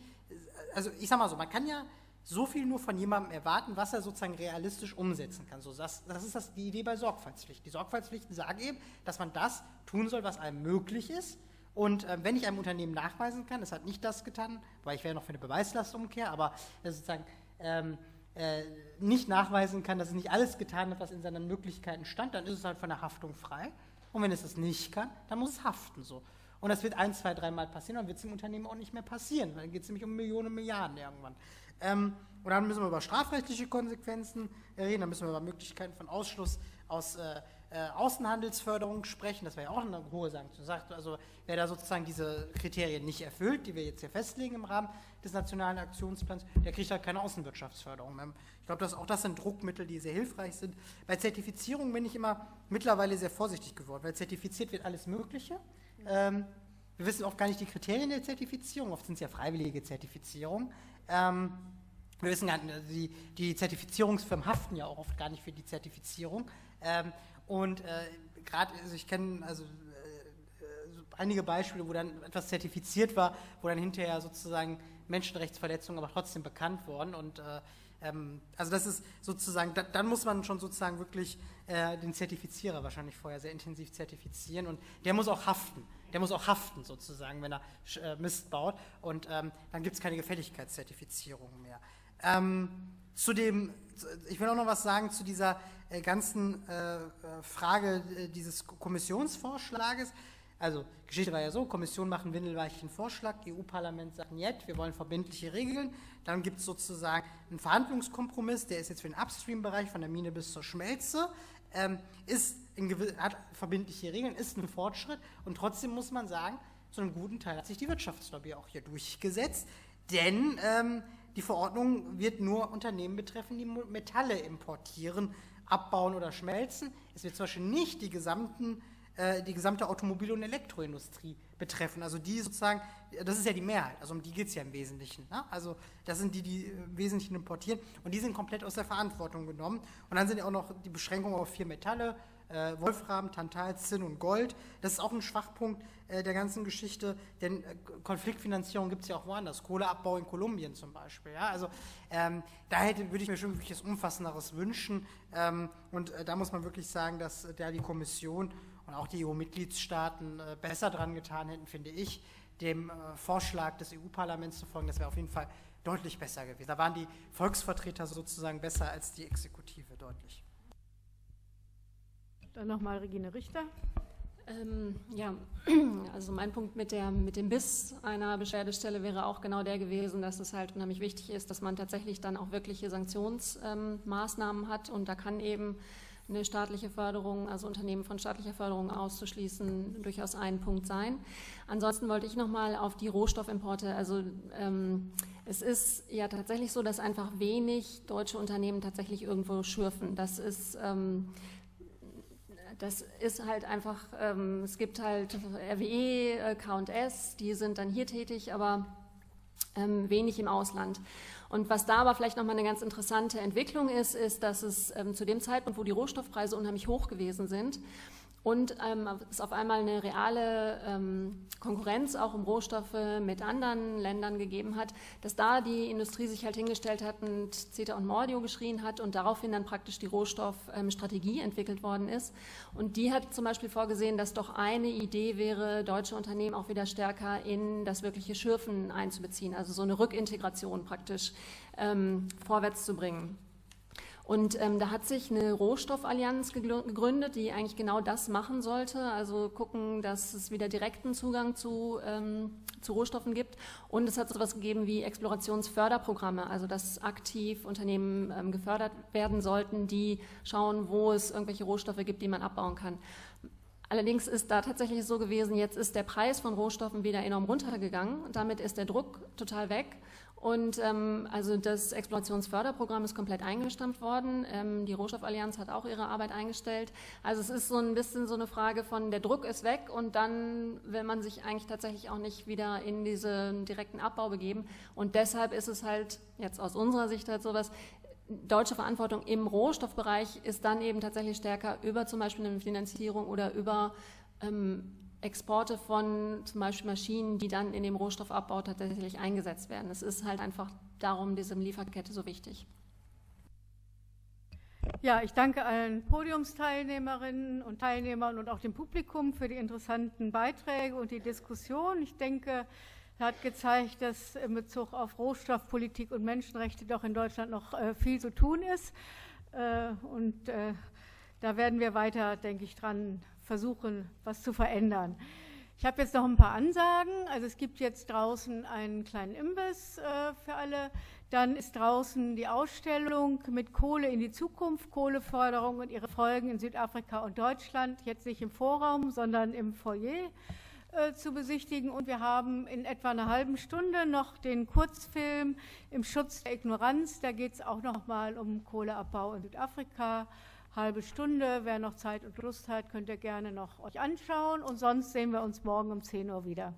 also ich sag mal so, man kann ja so viel nur von jemandem erwarten, was er sozusagen realistisch umsetzen kann. So, das, das ist das, die Idee bei Sorgfaltspflichten. Die Sorgfaltspflichten sagen eben, dass man das tun soll, was einem möglich ist. Und äh, wenn ich einem Unternehmen nachweisen kann, es hat nicht das getan, weil ich wäre noch für eine Beweislastumkehr, aber sozusagen ähm, äh, nicht nachweisen kann, dass es nicht alles getan hat, was in seinen Möglichkeiten stand, dann ist es halt von der Haftung frei. Und wenn es das nicht kann, dann muss es haften. So. Und das wird ein, zwei, dreimal passieren, dann wird es im Unternehmen auch nicht mehr passieren. Dann geht es nämlich um Millionen, Milliarden irgendwann. Ähm, und dann müssen wir über strafrechtliche Konsequenzen reden, dann müssen wir über Möglichkeiten von Ausschluss aus äh, äh, Außenhandelsförderung sprechen. Das wäre ja auch eine hohe Sanktion. Sagt also, wer da sozusagen diese Kriterien nicht erfüllt, die wir jetzt hier festlegen im Rahmen des nationalen Aktionsplans, der kriegt halt keine Außenwirtschaftsförderung mehr. Ich glaube, auch das sind Druckmittel, die sehr hilfreich sind. Bei Zertifizierung bin ich immer mittlerweile sehr vorsichtig geworden, weil zertifiziert wird alles Mögliche. Ähm, wir wissen oft gar nicht die Kriterien der Zertifizierung, oft sind es ja freiwillige Zertifizierungen. Ähm, wir wissen gar nicht, also die, die, Zertifizierungsfirmen haften ja auch oft gar nicht für die Zertifizierung. Ähm, und äh, gerade, also ich kenne also äh, einige Beispiele, wo dann etwas zertifiziert war, wo dann hinterher sozusagen Menschenrechtsverletzungen aber trotzdem bekannt wurden. Und äh, ähm, also das ist sozusagen, da, dann muss man schon sozusagen wirklich äh, den Zertifizierer wahrscheinlich vorher sehr intensiv zertifizieren und der muss auch haften der muss auch haften sozusagen, wenn er äh, Mist baut. Und ähm, dann gibt es keine Gefälligkeitszertifizierung mehr. Ähm, zu dem, ich will auch noch was sagen zu dieser äh, ganzen äh, äh Frage äh, dieses Kommissionsvorschlages. Also Geschichte war ja so, Kommission macht einen windelweichen Vorschlag, EU-Parlament sagt jetzt, wir wollen verbindliche Regeln. Dann gibt es sozusagen einen Verhandlungskompromiss, der ist jetzt für den Upstream-Bereich von der Mine bis zur Schmelze ähm, ist hat verbindliche Regeln, ist ein Fortschritt und trotzdem muss man sagen, zu einem guten Teil hat sich die Wirtschaftslobby auch hier durchgesetzt, denn ähm, die Verordnung wird nur Unternehmen betreffen, die Metalle importieren, abbauen oder schmelzen. Es wird zum Beispiel nicht die, gesamten, äh, die gesamte Automobil- und Elektroindustrie betreffen. Also die sozusagen, das ist ja die Mehrheit, also um die geht es ja im Wesentlichen. Ne? Also das sind die, die im Wesentlichen importieren und die sind komplett aus der Verantwortung genommen. Und dann sind ja auch noch die Beschränkungen auf vier Metalle, äh, Wolfram, Tantal, Zinn und Gold. Das ist auch ein Schwachpunkt äh, der ganzen Geschichte, denn äh, Konfliktfinanzierung gibt es ja auch woanders. Kohleabbau in Kolumbien zum Beispiel. Ja? Also ähm, da hätte, würde ich mir schon wirklich etwas Umfassenderes wünschen. Ähm, und äh, da muss man wirklich sagen, dass da die Kommission und auch die EU-Mitgliedstaaten äh, besser dran getan hätten, finde ich, dem äh, Vorschlag des EU-Parlaments zu folgen. Das wäre auf jeden Fall deutlich besser gewesen. Da waren die Volksvertreter sozusagen besser als die Exekutive deutlich. Dann nochmal Regine Richter. Ähm, ja, also mein Punkt mit, der, mit dem Biss einer Beschwerdestelle wäre auch genau der gewesen, dass es halt unheimlich wichtig ist, dass man tatsächlich dann auch wirkliche Sanktionsmaßnahmen ähm, hat und da kann eben eine staatliche Förderung, also Unternehmen von staatlicher Förderung auszuschließen, durchaus ein Punkt sein. Ansonsten wollte ich nochmal auf die Rohstoffimporte, also ähm, es ist ja tatsächlich so, dass einfach wenig deutsche Unternehmen tatsächlich irgendwo schürfen. Das ist ähm, das ist halt einfach, ähm, es gibt halt RWE, äh, K&S, die sind dann hier tätig, aber ähm, wenig im Ausland. Und was da aber vielleicht nochmal eine ganz interessante Entwicklung ist, ist, dass es ähm, zu dem Zeitpunkt, wo die Rohstoffpreise unheimlich hoch gewesen sind, und ähm, es auf einmal eine reale ähm, Konkurrenz auch um Rohstoffe mit anderen Ländern gegeben hat, dass da die Industrie sich halt hingestellt hat und CETA und Mordio geschrien hat und daraufhin dann praktisch die Rohstoffstrategie ähm, entwickelt worden ist. Und die hat zum Beispiel vorgesehen, dass doch eine Idee wäre, deutsche Unternehmen auch wieder stärker in das wirkliche Schürfen einzubeziehen, also so eine Rückintegration praktisch ähm, vorwärts zu bringen. Und ähm, da hat sich eine Rohstoffallianz gegründet, die eigentlich genau das machen sollte, also gucken, dass es wieder direkten Zugang zu, ähm, zu Rohstoffen gibt. Und es hat so etwas gegeben wie Explorationsförderprogramme, also dass aktiv Unternehmen ähm, gefördert werden sollten, die schauen, wo es irgendwelche Rohstoffe gibt, die man abbauen kann. Allerdings ist da tatsächlich so gewesen, jetzt ist der Preis von Rohstoffen wieder enorm runtergegangen. Damit ist der Druck total weg. Und ähm, also das Explorationsförderprogramm ist komplett eingestampft worden. Ähm, die Rohstoffallianz hat auch ihre Arbeit eingestellt. Also es ist so ein bisschen so eine Frage von, der Druck ist weg und dann will man sich eigentlich tatsächlich auch nicht wieder in diesen direkten Abbau begeben. Und deshalb ist es halt jetzt aus unserer Sicht halt sowas, deutsche Verantwortung im Rohstoffbereich ist dann eben tatsächlich stärker über zum Beispiel eine Finanzierung oder über ähm, Exporte von zum Beispiel Maschinen, die dann in dem Rohstoffabbau tatsächlich eingesetzt werden. Es ist halt einfach darum, diese Lieferkette so wichtig. Ja, ich danke allen Podiumsteilnehmerinnen und Teilnehmern und auch dem Publikum für die interessanten Beiträge und die Diskussion. Ich denke, er hat gezeigt, dass in Bezug auf Rohstoffpolitik und Menschenrechte doch in Deutschland noch äh, viel zu tun ist. Äh, und äh, da werden wir weiter, denke ich, dran versuchen, was zu verändern. Ich habe jetzt noch ein paar Ansagen. Also es gibt jetzt draußen einen kleinen Imbiss äh, für alle. Dann ist draußen die Ausstellung mit Kohle in die Zukunft, Kohleförderung und ihre Folgen in Südafrika und Deutschland. Jetzt nicht im Vorraum, sondern im Foyer äh, zu besichtigen. Und wir haben in etwa einer halben Stunde noch den Kurzfilm im Schutz der Ignoranz. Da geht es auch noch mal um Kohleabbau in Südafrika halbe Stunde. Wer noch Zeit und Lust hat, könnt ihr gerne noch euch anschauen. Und sonst sehen wir uns morgen um 10 Uhr wieder.